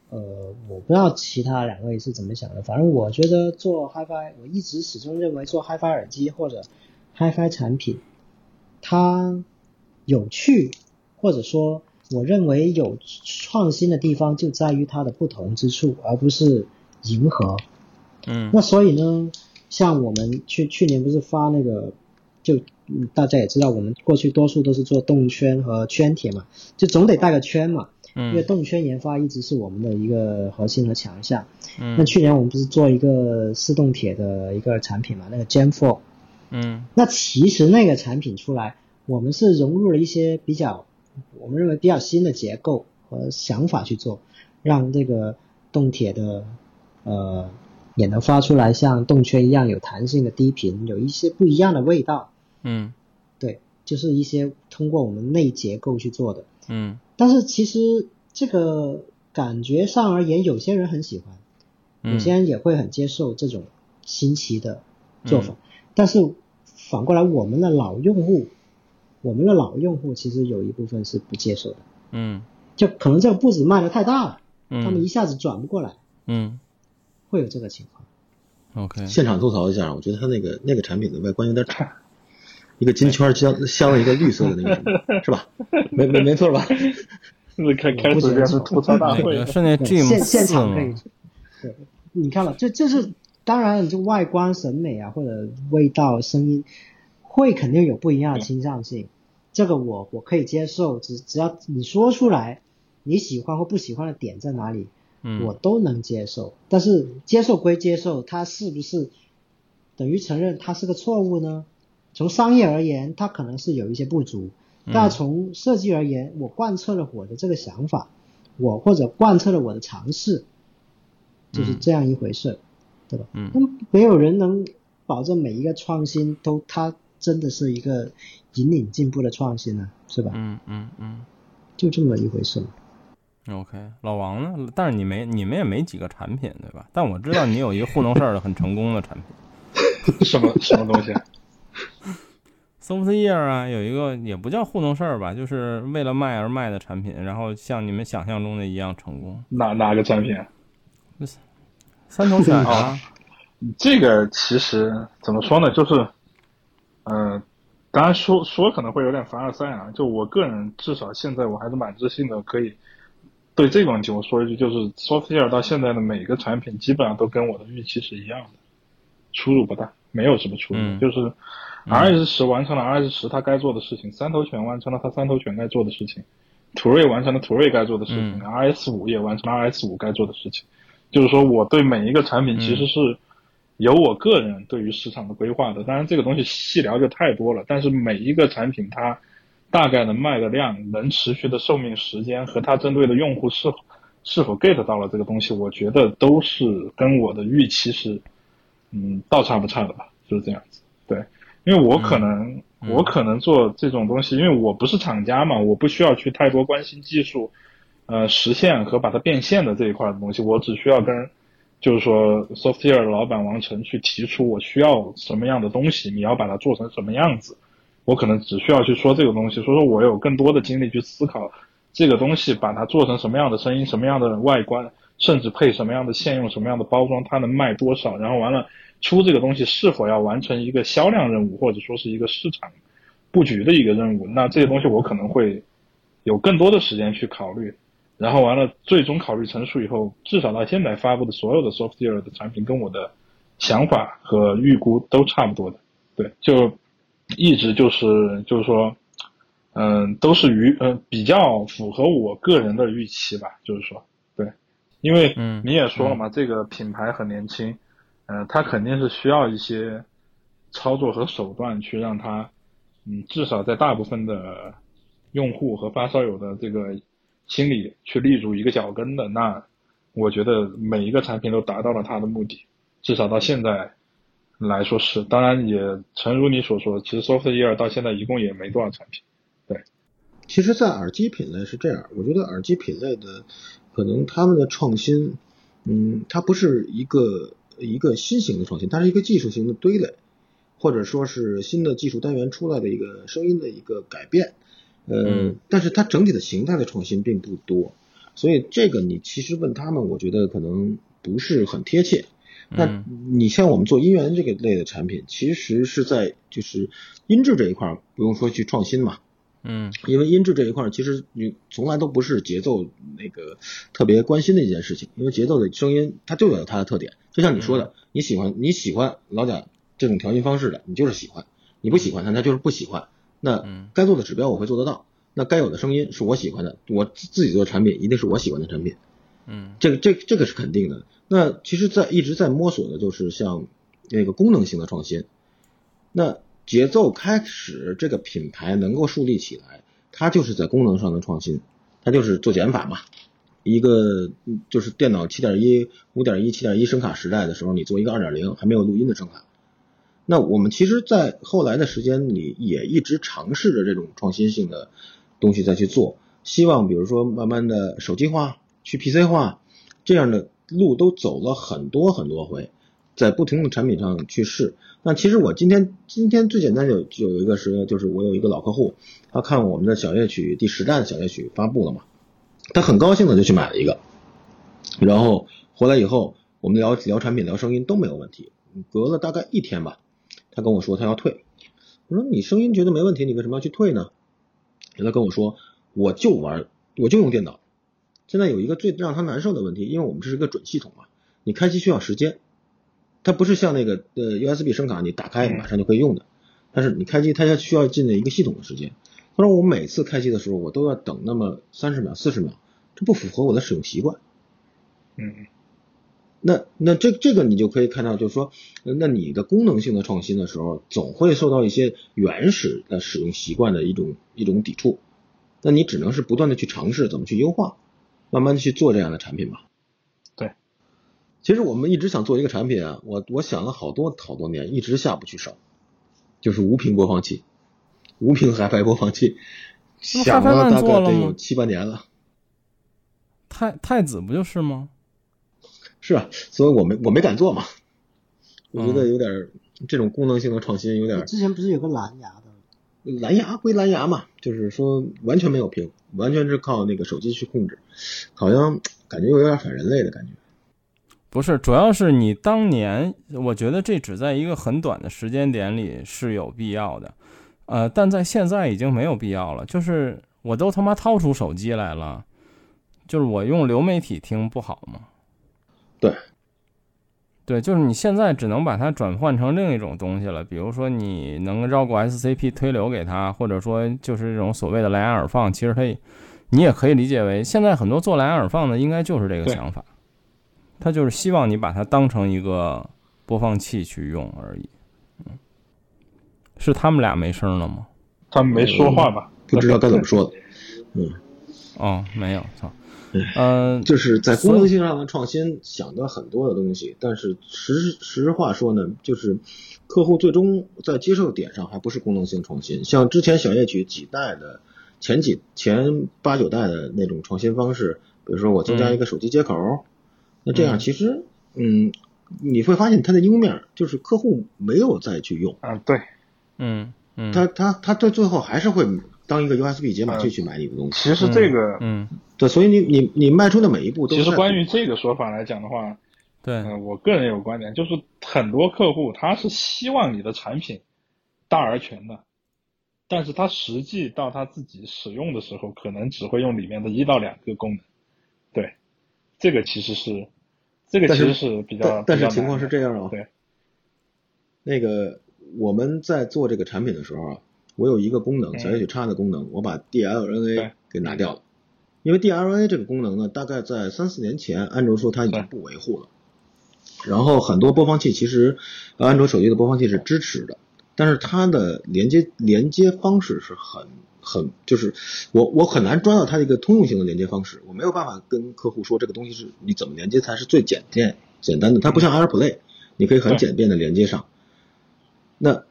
呃，我不知道其他两位是怎么想的，反正我觉得做 HiFi，我一直始终认为做 HiFi 耳机或者 HiFi 产品，它有趣，或者说我认为有创新的地方就在于它的不同之处，而不是迎合。嗯，那所以呢，像我们去去年不是发那个，就大家也知道，我们过去多数都是做动圈和圈铁嘛，就总得带个圈嘛。因为动圈研发一直是我们的一个核心和强项。嗯，那去年我们不是做一个四动铁的一个产品嘛？那个 Gen Four。嗯，那其实那个产品出来，我们是融入了一些比较，我们认为比较新的结构和想法去做，让这个动铁的呃也能发出来像动圈一样有弹性的低频，有一些不一样的味道。嗯，对，就是一些通过我们内结构去做的。嗯。但是其实这个感觉上而言，有些人很喜欢，有些人也会很接受这种新奇的做法。但是反过来，我们的老用户，我们的老用户其实有一部分是不接受的。嗯，就可能这个步子迈的太大了，他们一下子转不过来。嗯，会有这个情况。OK，现场吐槽一下，我觉得他那个那个产品的外观有点差。一个金圈镶镶了一个绿色的那个，是吧？没没没错吧？是开开始就是吐槽大会，是那 G 现现场可以。对，你看了，这这是当然，就外观审美啊，或者味道、声音，会肯定有不一样的倾向性。这个我我可以接受，只只要你说出来你喜欢或不喜欢的点在哪里，我都能接受。但是接受归接受，它是不是等于承认它是个错误呢？从商业而言，它可能是有一些不足，但从设计而言，我贯彻了我的这个想法，我或者贯彻了我的尝试，就是这样一回事，对吧？嗯，那没有人能保证每一个创新都它真的是一个引领进步的创新呢，是吧？嗯嗯嗯，就这么一回事。OK，老王呢？但是你没你们也没几个产品，对吧？但我知道你有一个糊弄事儿的很成功的产品，什么什么东西？Softyear 啊，有一个也不叫糊弄事儿吧，就是为了卖而卖的产品，然后像你们想象中的一样成功。哪哪个产品？三头犬啊，这个其实怎么说呢？就是，呃，当然说说可能会有点凡尔赛啊。就我个人，至少现在我还是蛮自信的，可以对这个问题我说一句，就是 Software 到现在的每个产品基本上都跟我的预期是一样的，出入不大，没有什么出入。就是 RS 十完成了 RS 十它该做的事情，三头犬完成了它三头犬该做的事情，途锐完成了途锐该做的事情，RS 五也完成了 RS 五该做的事情。就是说，我对每一个产品其实是有我个人对于市场的规划的。当然，这个东西细聊就太多了。但是每一个产品它大概能卖的量、能持续的寿命时间和它针对的用户是否是否 get 到了这个东西，我觉得都是跟我的预期是嗯倒差不差的吧，就是这样子。对，因为我可能我可能做这种东西，因为我不是厂家嘛，我不需要去太多关心技术。呃，实现和把它变现的这一块的东西，我只需要跟，就是说，Software 的老板王晨去提出我需要什么样的东西，你要把它做成什么样子，我可能只需要去说这个东西，所以说我有更多的精力去思考这个东西，把它做成什么样的声音，什么样的外观，甚至配什么样的线，用什么样的包装，它能卖多少，然后完了出这个东西是否要完成一个销量任务，或者说是一个市场布局的一个任务，那这些东西我可能会有更多的时间去考虑。然后完了，最终考虑成熟以后，至少到现在发布的所有的 software 的产品，跟我的想法和预估都差不多的。对，就一直就是就是说，嗯，都是于嗯比较符合我个人的预期吧。就是说，对，因为你也说了嘛，这个品牌很年轻，嗯，它肯定是需要一些操作和手段去让它，嗯，至少在大部分的用户和发烧友的这个。心里去立住一个脚跟的，那我觉得每一个产品都达到了它的目的，至少到现在来说是。当然也诚如你所说，其实 Software 到现在一共也没多少产品。对，其实，在耳机品类是这样，我觉得耳机品类的可能他们的创新，嗯，它不是一个一个新型的创新，它是一个技术型的堆垒，或者说是新的技术单元出来的一个声音的一个改变。呃，但是它整体的形态的创新并不多，所以这个你其实问他们，我觉得可能不是很贴切。那你像我们做音源这个类的产品，其实是在就是音质这一块不用说去创新嘛，嗯，因为音质这一块其实你从来都不是节奏那个特别关心的一件事情，因为节奏的声音它就有它的特点，就像你说的，你喜欢你喜欢老贾这种调音方式的，你就是喜欢；你不喜欢他，那就是不喜欢。那该做的指标我会做得到，那该有的声音是我喜欢的，我自己做的产品一定是我喜欢的产品，嗯，这个这这个是肯定的。那其实，在一直在摸索的就是像那个功能性的创新。那节奏开始这个品牌能够树立起来，它就是在功能上的创新，它就是做减法嘛。一个就是电脑七点一、五点一、七点一声卡时代的时候，你做一个二点零还没有录音的声卡。那我们其实，在后来的时间里，也一直尝试着这种创新性的东西再去做，希望比如说慢慢的手机化、去 PC 化这样的路都走了很多很多回，在不同的产品上去试。那其实我今天今天最简单就就有一个是，就是我有一个老客户，他看我们的小夜曲第十代的小夜曲发布了嘛，他很高兴的就去买了一个，然后回来以后，我们聊聊产品、聊声音都没有问题，隔了大概一天吧。他跟我说他要退，我说你声音觉得没问题，你为什么要去退呢？他跟我说我就玩，我就用电脑。现在有一个最让他难受的问题，因为我们这是个准系统嘛，你开机需要时间，它不是像那个呃 USB 声卡，你打开马上就可以用的。但是你开机，它要需要进的一个系统的时间。他说我每次开机的时候，我都要等那么三十秒、四十秒，这不符合我的使用习惯。嗯。那那这这个你就可以看到，就是说，那你的功能性的创新的时候，总会受到一些原始的使用习惯的一种一种抵触。那你只能是不断的去尝试怎么去优化，慢慢的去做这样的产品吧。对，其实我们一直想做一个产品啊，我我想了好多好多年，一直下不去手，就是无屏播放器，无屏 HiFi 播放器，想了大概得有七八年了。太太子不就是吗？是啊，所以我没我没敢做嘛，我觉得有点这种功能性的创新有点。之前不是有个蓝牙的？蓝牙归蓝牙嘛，就是说完全没有屏，完全是靠那个手机去控制，好像感觉有点反人类的感觉。不是，主要是你当年，我觉得这只在一个很短的时间点里是有必要的，呃，但在现在已经没有必要了。就是我都他妈掏出手机来了，就是我用流媒体听不好吗？对，对，就是你现在只能把它转换成另一种东西了，比如说你能绕过 SCP 推流给他，或者说就是这种所谓的蓝牙耳放，其实它你也可以理解为现在很多做蓝牙耳放的应该就是这个想法。他就是希望你把它当成一个播放器去用而已，嗯，是他们俩没声了吗？他们没说话吧？不知道该怎么说的，嗯，哦，没有，操，嗯，就是在功能性上的创新，想的很多的东西，但是实实话说呢，就是客户最终在接受点上还不是功能性创新，像之前小夜曲几代的前几前八九代的那种创新方式，比如说我增加一个手机接口。那这样其实，嗯，你会发现它的优面就是客户没有再去用。啊，对，嗯嗯，他他他到最后还是会当一个 USB 解码器去买你的东西。其实这个，嗯，对，所以你你你迈出的每一步都。其实关于这个说法来讲的话，对，我个人有观点，就是很多客户他是希望你的产品大而全的，但是他实际到他自己使用的时候，可能只会用里面的一到两个功能。对，这个其实是。这个其实是比较，但是情况是这样啊。对，那个我们在做这个产品的时候啊，我有一个功能，小夜曲插的功能，我把 DLNA 给拿掉了。因为 DLNA 这个功能呢，大概在三四年前，安卓说它已经不维护了。然后很多播放器其实，安卓手机的播放器是支持的，但是它的连接连接方式是很。很就是我我很难抓到它的一个通用性的连接方式，我没有办法跟客户说这个东西是你怎么连接才是最简便简单的。它不像 AirPlay，你可以很简便的连接上。那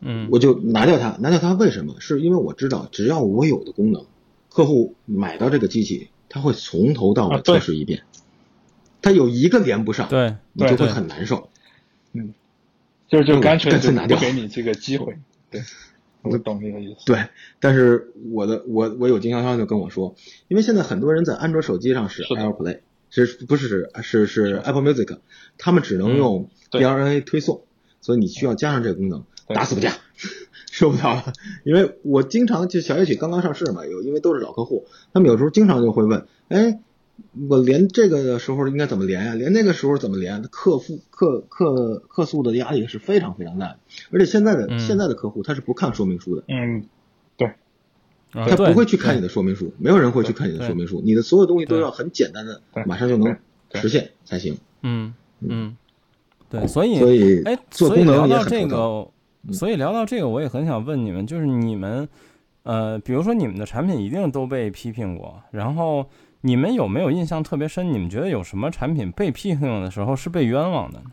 嗯，我就拿掉它，拿掉它为什么？是因为我知道只要我有的功能，客户买到这个机器，他会从头到尾测试一遍。他有一个连不上，对，你就会很难受。嗯，就是就干脆干脆拿掉，给你这个机会。对。我懂这个意思。对，但是我的我我有经销商就跟我说，因为现在很多人在安卓手机上是 AirPlay，是不是是是 Apple Music，他们只能用 DLNA 推送，所以你需要加上这个功能，打死不加，受不了了。因为我经常就小夜曲刚刚上市嘛，有因为都是老客户，他们有时候经常就会问，哎。我连这个的时候应该怎么连呀？连那个时候怎么连？客户客客客诉的压力是非常非常大的。而且现在的现在的客户他是不看说明书的。嗯，对，他不会去看你的说明书，没有人会去看你的说明书。你的所有东西都要很简单的，马上就能实现才行。嗯嗯，对，所以所以哎，做功能也这个，所以聊到这个，我也很想问你们，就是你们呃，比如说你们的产品一定都被批评过，然后。你们有没有印象特别深？你们觉得有什么产品被批评的时候是被冤枉的呢？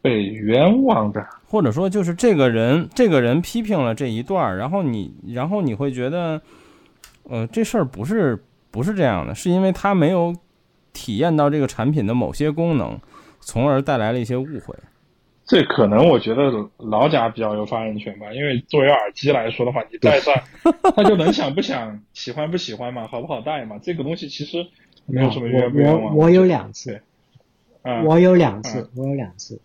被冤枉的，或者说就是这个人，这个人批评了这一段，然后你，然后你会觉得，呃，这事儿不是不是这样的，是因为他没有体验到这个产品的某些功能，从而带来了一些误会。这可能我觉得老贾比较有发言权吧，因为作为耳机来说的话，你戴上，他就能想不想，喜欢不喜欢嘛，好不好戴嘛，这个东西其实没有什么冤不冤枉。我我有两次，啊，我有两次，我有两次。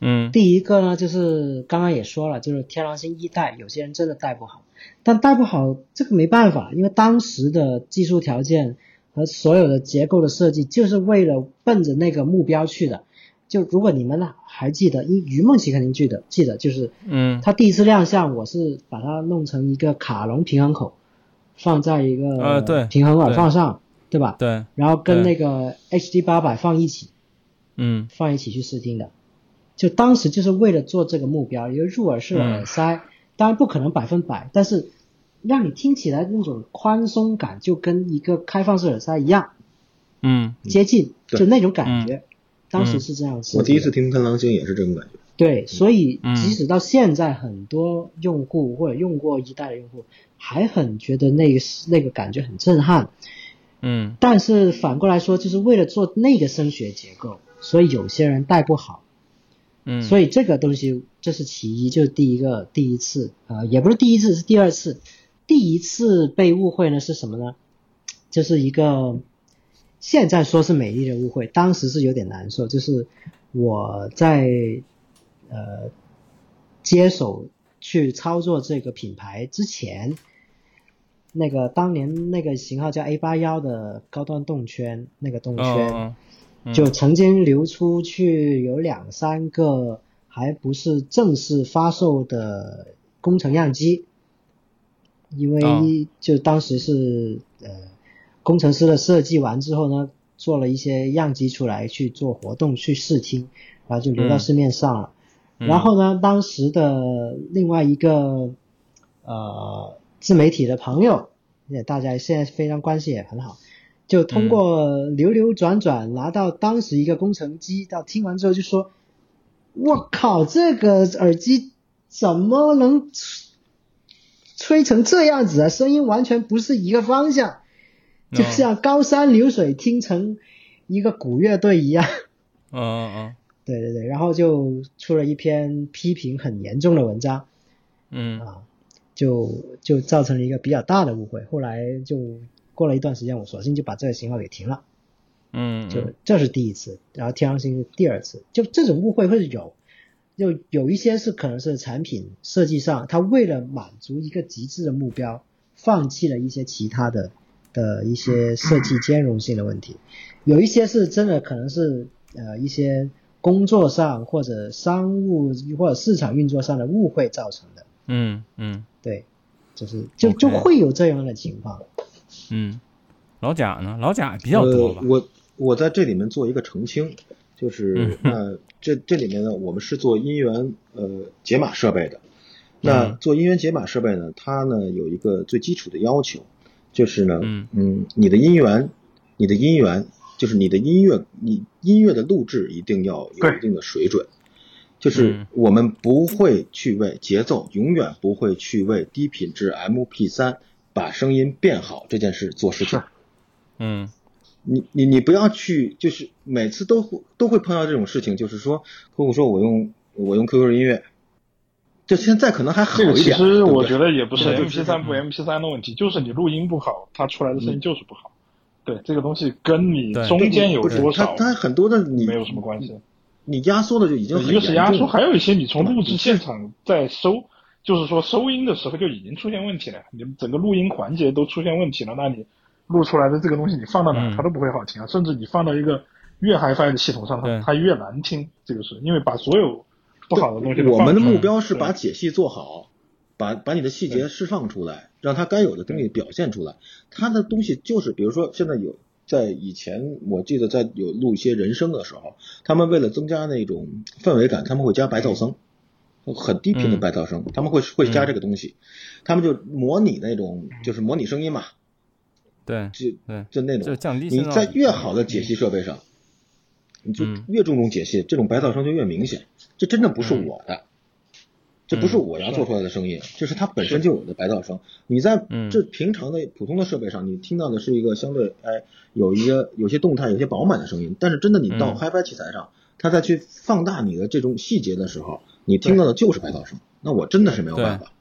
嗯，第一个呢，就是刚刚也说了，就是天狼星一代，有些人真的戴不好，但戴不好这个没办法，因为当时的技术条件和所有的结构的设计，就是为了奔着那个目标去的。就如果你们呢还记得，因于梦琪肯定记得，记得就是，嗯，他第一次亮相，我是把它弄成一个卡隆平衡口，放在一个呃对平衡耳放上，对吧？对，然后跟那个 HD 八百放一起，嗯，放一起去试听的，就当时就是为了做这个目标，一个入耳式耳塞，当然不可能百分百，但是让你听起来那种宽松感就跟一个开放式耳塞一样，嗯，接近就那种感觉。当时是这样子，我第一次听天狼星也是这种感觉。对，所以即使到现在，很多用户或者用过一代的用户还很觉得那个那个感觉很震撼。嗯，但是反过来说，就是为了做那个声学结构，所以有些人带不好。嗯，所以这个东西这是其一，就是第一个第一次啊，也不是第一次，是第二次。第一次被误会呢是什么呢？就是一个。现在说是美丽的误会，当时是有点难受。就是我在呃接手去操作这个品牌之前，那个当年那个型号叫 A 八幺的高端动圈，那个动圈。嗯就曾经流出去有两三个还不是正式发售的工程样机，因哦为就当时是呃工程师的设计完之后呢，做了一些样机出来去做活动去试听，然后就流到嗯市面上了。嗯然后呢，当时的另外一个呃自媒体的朋友，也大家现在非常关系也很好，就通过流流转转拿到当时一个工程机，到听完之后就说：“我靠，这个耳机怎么能吹吹成这样子啊？声音完全不是一个方向，就哦像高山流水听成一个古乐队一样。”嗯嗯嗯对对对，然后就出了一篇批评很严重的文章嗯啊，就就造成了一个比较大的误会。后来就过了一段时间，我索性就把这个型号给停了。嗯，就这是第一次，然后天狼星是第二次。就这种误会会有，就有一些是可能是产品设计上，他为了满足一个极致的目标，放弃了一些其他的的一些设计兼容性的问题。有一些是真的可能是呃一些工作上或者商务或者市场运作上的误会造成的。嗯嗯对，就是就就会有这样的情况。嗯，老贾呢？老贾比较多吧呃？？我我在这里面做一个澄清，就是嗯那这这里面呢，我们是做音源呃解码设备的。那嗯做音源解码设备呢，它呢有一个最基础的要求，就是呢，嗯。你的音源，你的音源，就是你的音乐，你音乐的录制一定要有一定的水准。就是嗯。我们不会去为节奏，永远不会去为低品质 MP 3把声音变好这件事做事情。嗯。你你你不要去，就是每次都会都会碰到这种事情，就是说客户说我用我用 QQ 音乐，就现在可能还好一点。其实我觉得也不是对 MP 三不 MP 三的问题，就是你录音不好，它出来的声音就是不好。对，这个东西跟你中间有多少它它很多的你没有什么关系。你压缩的就已经一个是压缩，还有一些你从录制现场在收，就是说收音的时候就已经出现问题了，你整个录音环节都出现问题了，那你录出来的这个东西你放到哪它都不会好听啊，甚至你放到一个越 HiFi 的系统上，它它越难听。这个是因为把所有不好的东西我们的目标是把解析做好，把把你的细节释放出来，让它该有的东西表现出来。它的东西就是，比如说现在有在以前，我记得在有录一些人声的时候，他们为了增加那种氛围感，他们会加白噪声，很低频的嗯白噪声，他们会会加这个东西，他们就模拟那种就是模拟声音嘛，对就对，就那种就降低你在越好的解析设备上，你就嗯越注重解析，这种白噪声就越明显。这真的不是嗯我的，这不是我要做出来的声音，这是它本身就有的白噪声。你在嗯这平常的普通的设备上，你听到的是一个相对哎有一些有些动态、有些饱满的声音，但是真的你到嗯 HiFi 器材上，它再去放大你的这种细节的时候，你听到的就是白噪声。那我真的是没有办法。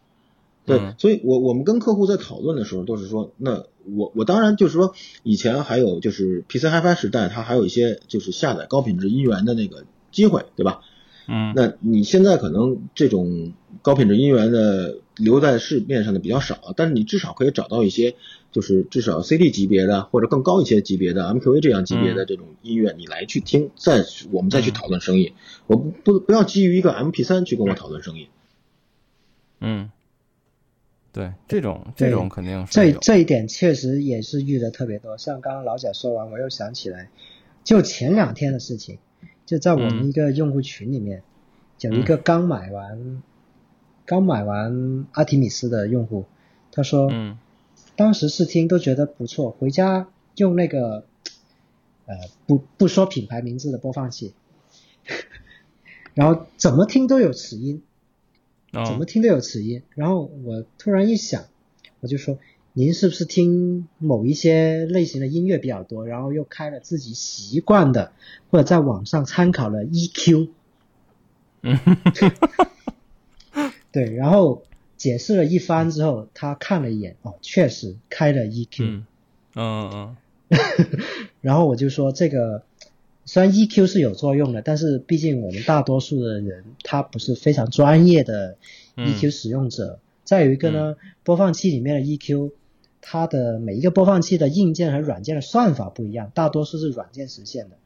对，嗯所以我我们跟客户在讨论的时候都是说，那我我当然就是说，以前还有就是 PC HiFi 时代，它还有一些就是下载高品质音源的那个机会，对吧？嗯那你现在可能这种高品质音源的留在市面上的比较少，但是你至少可以找到一些，就是至少 CD 级别的或者更高一些级别的 MQA 这样级别的这种音乐，你来去听，再我们再去讨论生意。我不不不要基于一个 MP3 去跟我讨论生意。嗯，对，这种这种肯定是这这一点确实也是遇的特别多。像刚刚老贾说完，我又想起来，就前两天的事情，就在我们嗯。一个用户群里面，有一个刚买完、刚买完阿提米斯的用户，他说，嗯。当时试听都觉得不错，回家用那个呃不不说品牌名字的播放器，然后怎么听都有齿音，哦怎么听都有此音。然后我突然一想，我就说：“您是不是听某一些类型的音乐比较多，然后又开了自己习惯的，或者在网上参考了 EQ？” 嗯对，然后解释了一番之后，他看了一眼，哦，确实开了 EQ，、嗯嗯嗯 然后我就说这个虽然 EQ 是有作用的，但是毕竟我们大多数的人他不是非常专业的 EQ 使用者。再有一个呢，播放器里面的 EQ，它的每一个播放器的硬件和软件的算法不一样，大多数是软件实现的。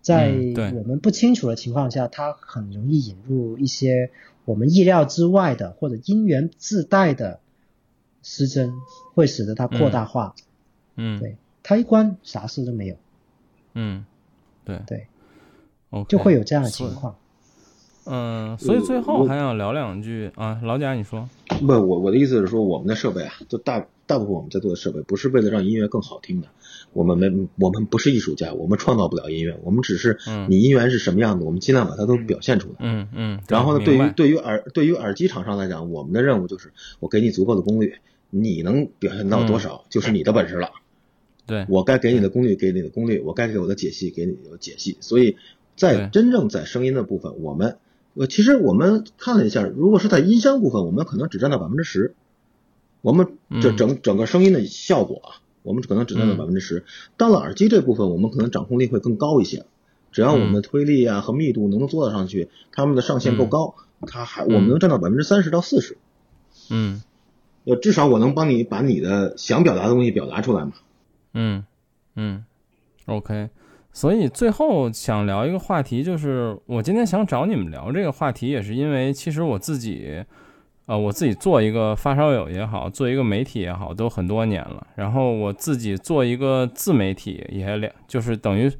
在我们不清楚的情况下，它很容易引入一些我们意料之外的或者音源自带的失真，会使得它扩大化。嗯，对，它一关啥事都没有。嗯，对对，OK，就会有这样的情况。嗯，所以最后还想聊两句啊，老贾你说。不，我我的意思是说，我们的设备啊，就大大部分我们在做的设备，不是为了让音乐更好听的。我们没，我们不是艺术家，我们创造不了音乐，我们只是，你音源是什么样子，我们尽量把它都表现出来。嗯嗯。然后呢，对于对于耳对于耳机厂商来讲，我们的任务就是，我给你足够的功率，你能表现到多少，就是你的本事了。对。我该给你的功率，给你的功率；我该给我的解析，给你的解析。所以在真正在声音的部分，我们。呃，其实我们看了一下，如果是在音箱部分，我们可能只占到百分之十。我们这整整个声音的效果啊，我们可能只占到百分之十。到了耳机这部分，我们可能掌控力会更高一些。只要我们的推力啊和密度能够做得上去，他们的上限够高，它还我们能占到百分之三十到四十。嗯，呃，至少我能帮你把你的想表达的东西表达出来嘛。嗯嗯，OK。所以最后想聊一个话题，就是我今天想找你们聊这个话题，也是因为其实我自己，呃，我自己做一个发烧友也好，做一个媒体也好，都很多年了。然后我自己做一个自媒体也两，就是等于，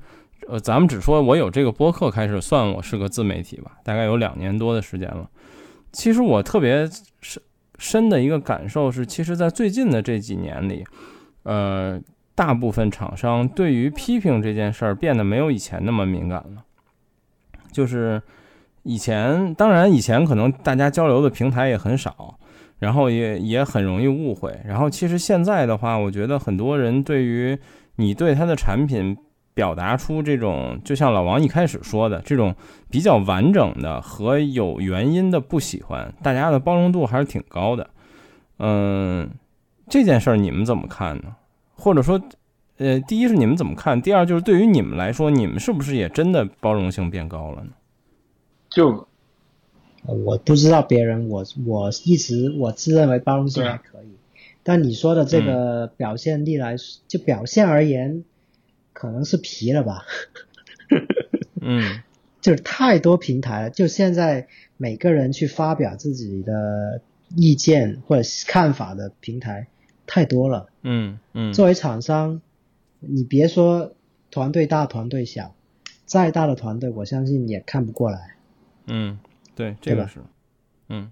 呃，咱们只说我有这个播客开始算我是个自媒体吧，大概有两年多的时间了。其实我特别深深的一个感受是，其实在最近的这几年里，呃。大部分厂商对于批评这件事儿变得没有以前那么敏感了。就是以前，当然以前可能大家交流的平台也很少，然后也也很容易误会。然后其实现在的话，我觉得很多人对于你对他的产品表达出这种，就像老王一开始说的这种比较完整的和有原因的不喜欢，大家的包容度还是挺高的。嗯，这件事儿你们怎么看呢？或者说，呃，第一是你们怎么看？第二就是对于你们来说，你们是不是也真的包容性变高了呢？就，我不知道别人，我我一直我自认为包容性还可以，但你说的这个表现力来，就表现而言，可能是皮了吧？嗯，就是太多平台了，就现在每个人去发表自己的意见或者看法的平台。太多了，嗯嗯。作为厂商，你别说团队大团队小，再大的团队，我相信也看不过来。嗯，对，这个是，嗯。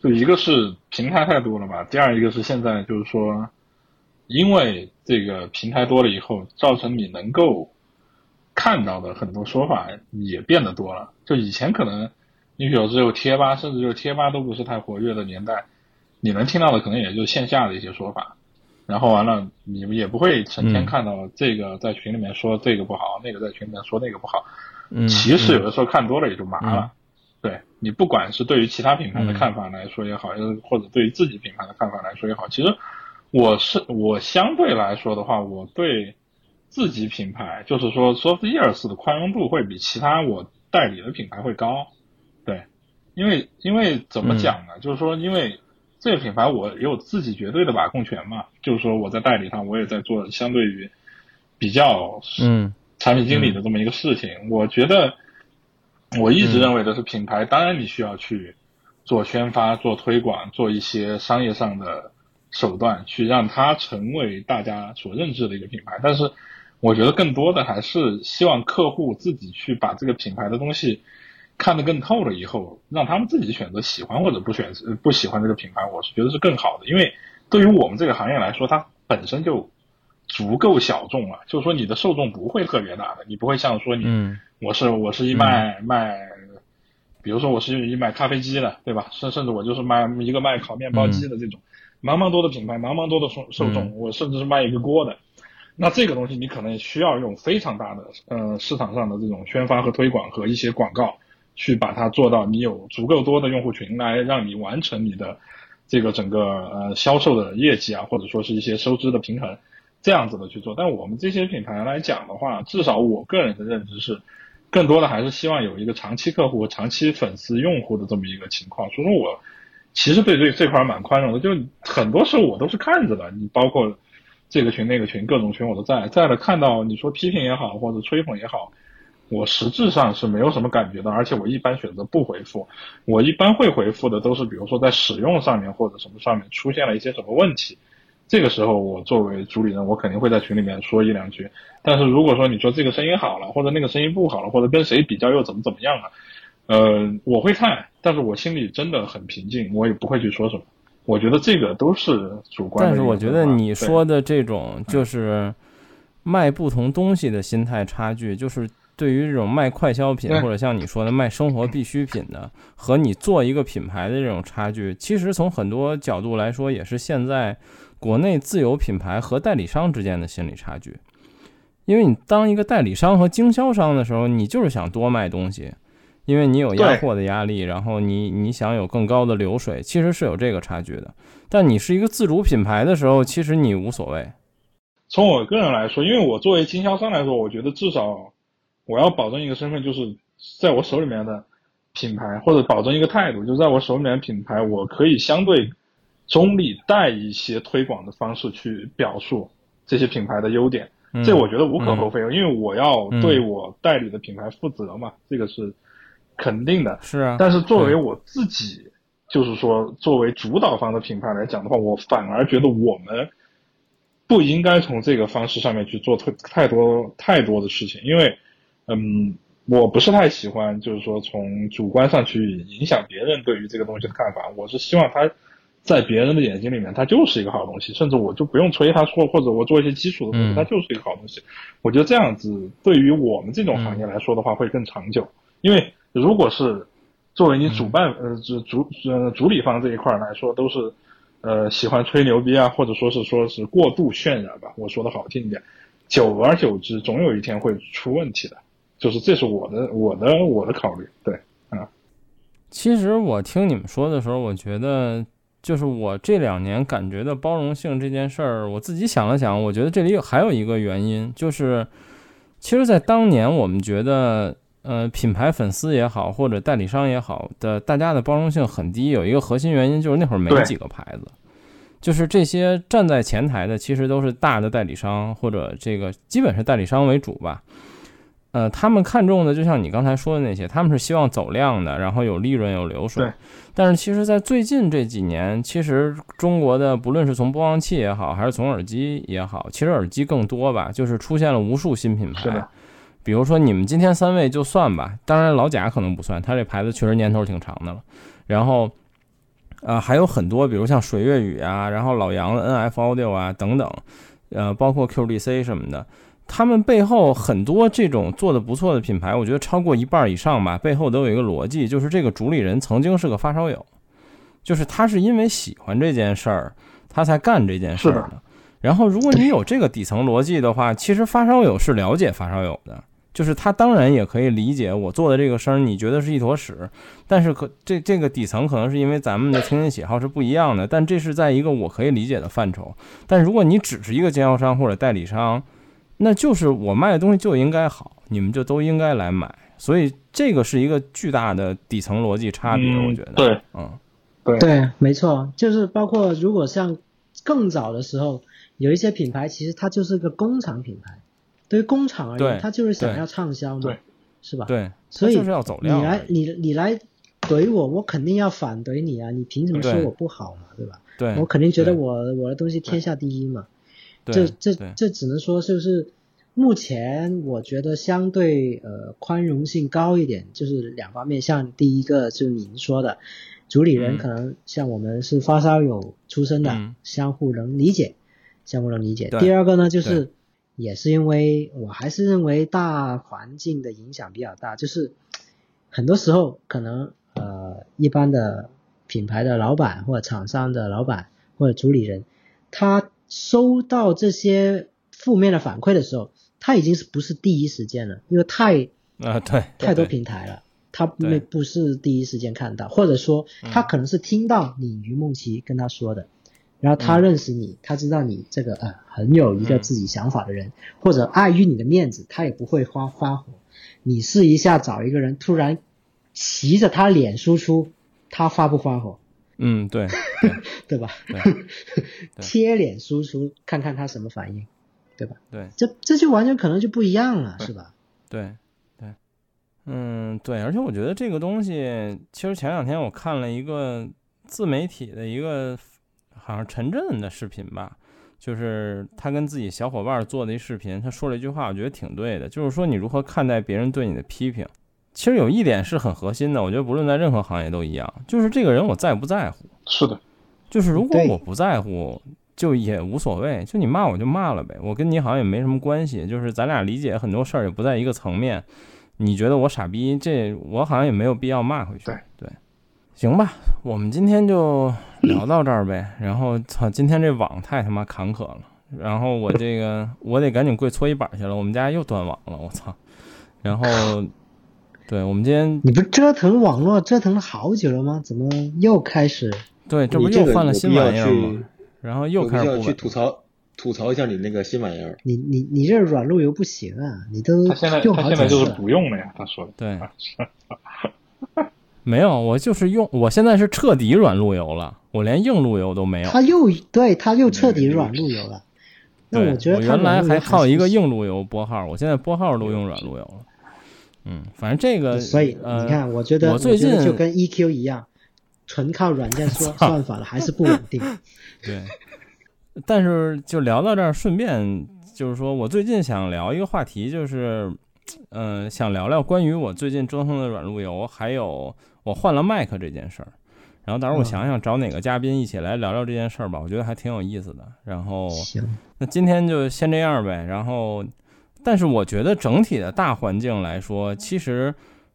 就一个是平台太多了吧，第二一个是现在就是说，因为这个平台多了以后，造成你能够看到的很多说法也变得多了。就以前可能你比如只有贴吧，甚至就是贴吧都不是太活跃的年代。你能听到的可能也就线下的一些说法，然后完了，你们也不会成天看到这个在群里面说这个不好，那个在群里面说那个不好。嗯，其实有的时候看多了也就麻了。对你不管是对于其他品牌的看法来说也好，或者对于自己品牌的看法来说也好，其实我是我相对来说的话，我对自己品牌就是说 Soft Ears 的宽容度会比其他我代理的品牌会高。对，因为因为怎么讲呢？就是说因为。这个品牌我也有自己绝对的把控权嘛，就是说我在代理上，我也在做相对于比较嗯产品经理的这么一个事情。我觉得我一直认为的是品牌，当然你需要去做宣发、做推广、做一些商业上的手段，去让它成为大家所认知的一个品牌。但是我觉得更多的还是希望客户自己去把这个品牌的东西。看得更透了以后，让他们自己选择喜欢或者不选不喜欢这个品牌，我是觉得是更好的。因为对于我们这个行业来说，它本身就足够小众了，就是说你的受众不会特别大的，你不会像说你，我是我是一卖卖，比如说我是一卖咖啡机的，对吧？甚甚至我就是卖一个卖烤面包机的这种，茫茫多的品牌，茫茫多的受受众，我甚至是卖一个锅的，那这个东西你可能需要用非常大的呃市场上的这种宣发和推广和一些广告。去把它做到，你有足够多的用户群来让你完成你的这个整个呃销售的业绩啊，或者说是一些收支的平衡，这样子的去做。但我们这些品牌来讲的话，至少我个人的认知是，更多的还是希望有一个长期客户、长期粉丝、用户的这么一个情况。所以说我其实对这这块蛮宽容的，就很多时候我都是看着的。你包括这个群、那个群、各种群我都在，在了看到你说批评也好，或者吹捧也好。我实质上是没有什么感觉的，而且我一般选择不回复。我一般会回复的都是，比如说在使用上面或者什么上面出现了一些什么问题，这个时候我作为主理人，我肯定会在群里面说一两句。但是如果说你说这个声音好了，或者那个声音不好了，或者跟谁比较又怎么怎么样了，呃，我会看，但是我心里真的很平静，我也不会去说什么。我觉得这个都是主观。但是我觉得你说的这种就是卖不同东西的心态差距，就是。对于这种卖快消品或者像你说的卖生活必需品的，和你做一个品牌的这种差距，其实从很多角度来说，也是现在国内自有品牌和代理商之间的心理差距。因为你当一个代理商和经销商的时候，你就是想多卖东西，因为你有压货的压力，然后你你想有更高的流水，其实是有这个差距的。但你是一个自主品牌的时候，其实你无所谓。从我个人来说，因为我作为经销商来说，我觉得至少。我要保证一个身份，就是在我手里面的品牌，或者保证一个态度，就在我手里面的品牌，我可以相对中立，带一些推广的方式去表述这些品牌的优点，这我觉得无可厚非，因为我要对我代理的品牌负责嘛，这个是肯定的。是啊。但是作为我自己，就是说作为主导方的品牌来讲的话，我反而觉得我们不应该从这个方式上面去做太太多太多的事情，因为。嗯，我不是太喜欢，就是说从主观上去影响别人对于这个东西的看法。我是希望它在别人的眼睛里面，它就是一个好东西，甚至我就不用吹它错，或者我做一些基础的东西，它就是一个好东西。我觉得这样子对于我们这种行业来说的话会更长久。因为如果是作为你主办呃主主呃主理方这一块来说，都是呃喜欢吹牛逼啊，或者说是说是过度渲染吧，我说的好听一点，久而久之，总有一天会出问题的。就是这是我的我的我的考虑，对，啊。其实我听你们说的时候，我觉得就是我这两年感觉的包容性这件事儿，我自己想了想，我觉得这里有还有一个原因，就是其实，在当年我们觉得，呃，品牌粉丝也好，或者代理商也好的，大家的包容性很低，有一个核心原因就是那会儿没几个牌子，就是这些站在前台的，其实都是大的代理商或者这个基本是代理商为主吧。呃，他们看中的就像你刚才说的那些，他们是希望走量的，然后有利润、有流水。但是其实，在最近这几年，其实中国的不论是从播放器也好，还是从耳机也好，其实耳机更多吧，就是出现了无数新品牌。比如说你们今天三位就算吧，当然老贾可能不算，他这牌子确实年头挺长的了。然后，呃，还有很多，比如像水月雨啊，然后老杨的 NF Audio 啊等等，呃，包括 QDC 什么的。他们背后很多这种做的不错的品牌，我觉得超过一半以上吧，背后都有一个逻辑，就是这个主理人曾经是个发烧友，就是他是因为喜欢这件事儿，他才干这件事儿的。然后，如果你有这个底层逻辑的话，其实发烧友是了解发烧友的，就是他当然也可以理解我做的这个事儿，你觉得是一坨屎，但是可这这个底层可能是因为咱们的听音喜好是不一样的，但这是在一个我可以理解的范畴。但如果你只是一个经销商或者代理商，那就是我卖的东西就应该好，你们就都应该来买，所以这个是一个巨大的底层逻辑差别，我觉得。对，嗯，对，对，没错，就是包括如果像更早的时候，有一些品牌其实它就是个工厂品牌，对于工厂而言，它就是想要畅销嘛，是吧？对，所以就是要走量。你来，你你来怼我，我肯定要反怼你啊！你凭什么说我不好嘛？对吧？对，我肯定觉得我我的东西天下第一嘛。这这这只能说就是目前我觉得相对呃宽容性高一点，就是两方面，像第一个就是您说的，主理人可能像我们是发烧友出身的，相互能理解，相互能理解。第二个呢，就是也是因为我还是认为大环境的影响比较大，就是很多时候可能呃一般的品牌的老板或者厂商的老板或者主理人，他。收到这些负面的反馈的时候，他已经是不是第一时间了？因为太啊对太多平台了，他没不是第一时间看到，或者说他可能是听到你于梦琪跟他说的，然后他认识你，他知道你这个呃很有一个自己想法的人，或者碍于你的面子，他也不会发发火。你试一下找一个人突然骑着他脸输出，他发不发火？嗯，对，对吧？对 贴脸输出，看看他什么反应，对吧？对这这就完全可能就不一样了，是吧？对对，嗯，对，而且我觉得这个东西，其实前两天我看了一个自媒体的一个好像陈震的视频吧，就是他跟自己小伙伴做的一视频，他说了一句话，我觉得挺对的，就是说你如何看待别人对你的批评。其实有一点是很核心的，我觉得不论在任何行业都一样，就是这个人我在不在乎。是的，就是如果我不在乎，就也无所谓，就你骂我就骂了呗，我跟你好像也没什么关系，就是咱俩理解很多事儿也不在一个层面。你觉得我傻逼，这我好像也没有必要骂回去。对对，行吧，我们今天就聊到这儿呗。然后操，今天这网太他妈坎坷了，然后我这个我得赶紧跪搓衣板去了，我们家又断网了，我操。然后，对我们今天你不折腾网络折腾了好久了吗？怎么又开始？对这不又换了新玩意儿吗？然后又开始去吐槽吐槽一下你那个新玩意儿。你你你这软路由不行啊！你都他现在用好他现在就是。不用了呀，他说的。对，没有，我就是用，我现在是彻底软路由了，我连硬路由都没有。他又对他又彻底软路由了。那，我觉得他原来还靠一个硬路由拨号，我现在拨号都用软路由了。嗯，反正这个，所以呃、你看，我觉得我最近就跟 EQ 一样，纯靠软件算 算法了还是不稳定。对，但是就聊到这儿，顺便就是说我最近想聊一个话题，就是，嗯、想聊聊关于我最近折腾的软路由，还有我换了麦克这件事儿。然后到时候我嗯想想找哪个嘉宾一起来聊聊这件事儿吧，我觉得还挺有意思的。然后行，那今天就先这样呗。然后，但是我觉得整体的大环境来说，其实，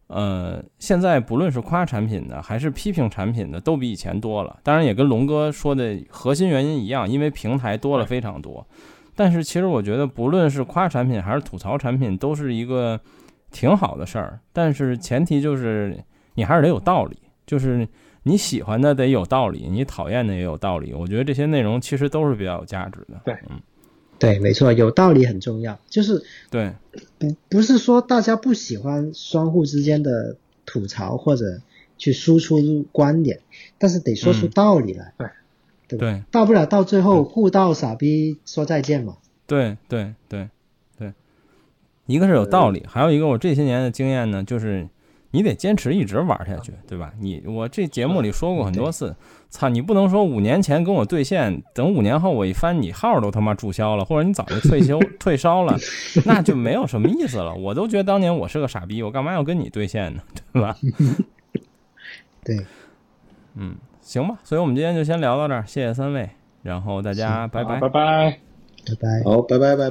呃，现在不论是夸产品的还是批评产品的，都比以前多了。当然，也跟龙哥说的核心原因一样，因为平台多了非常多。但是，其实我觉得，不论是夸产品还是吐槽产品，都是一个挺好的事儿。但是前提就是你还是得有道理，就是你喜欢的得有道理，你讨厌的也有道理。我觉得这些内容其实都是比较有价值的。对嗯，对，没错，有道理很重要。就是对。不不是说大家不喜欢相互之间的吐槽或者去输出观点，但是得说出嗯道理来，对对？对大不了到最后互道傻逼说再见嘛。对对对对，一个是有道理，还有一个我这些年的经验呢，就是你得坚持一直玩下去，对吧？你我这节目里说过很多次，操，你不能说五年前跟我兑现，等五年后我一翻你号都他妈注销了，或者你早就退休 退烧了，那就没有什么意思了。我都觉得当年我是个傻逼，我干嘛要跟你兑现呢？对吧？对，嗯，行吧，所以我们今天就先聊到这儿，谢谢三位，然后大家拜拜拜。拜。拜拜。好，拜拜拜。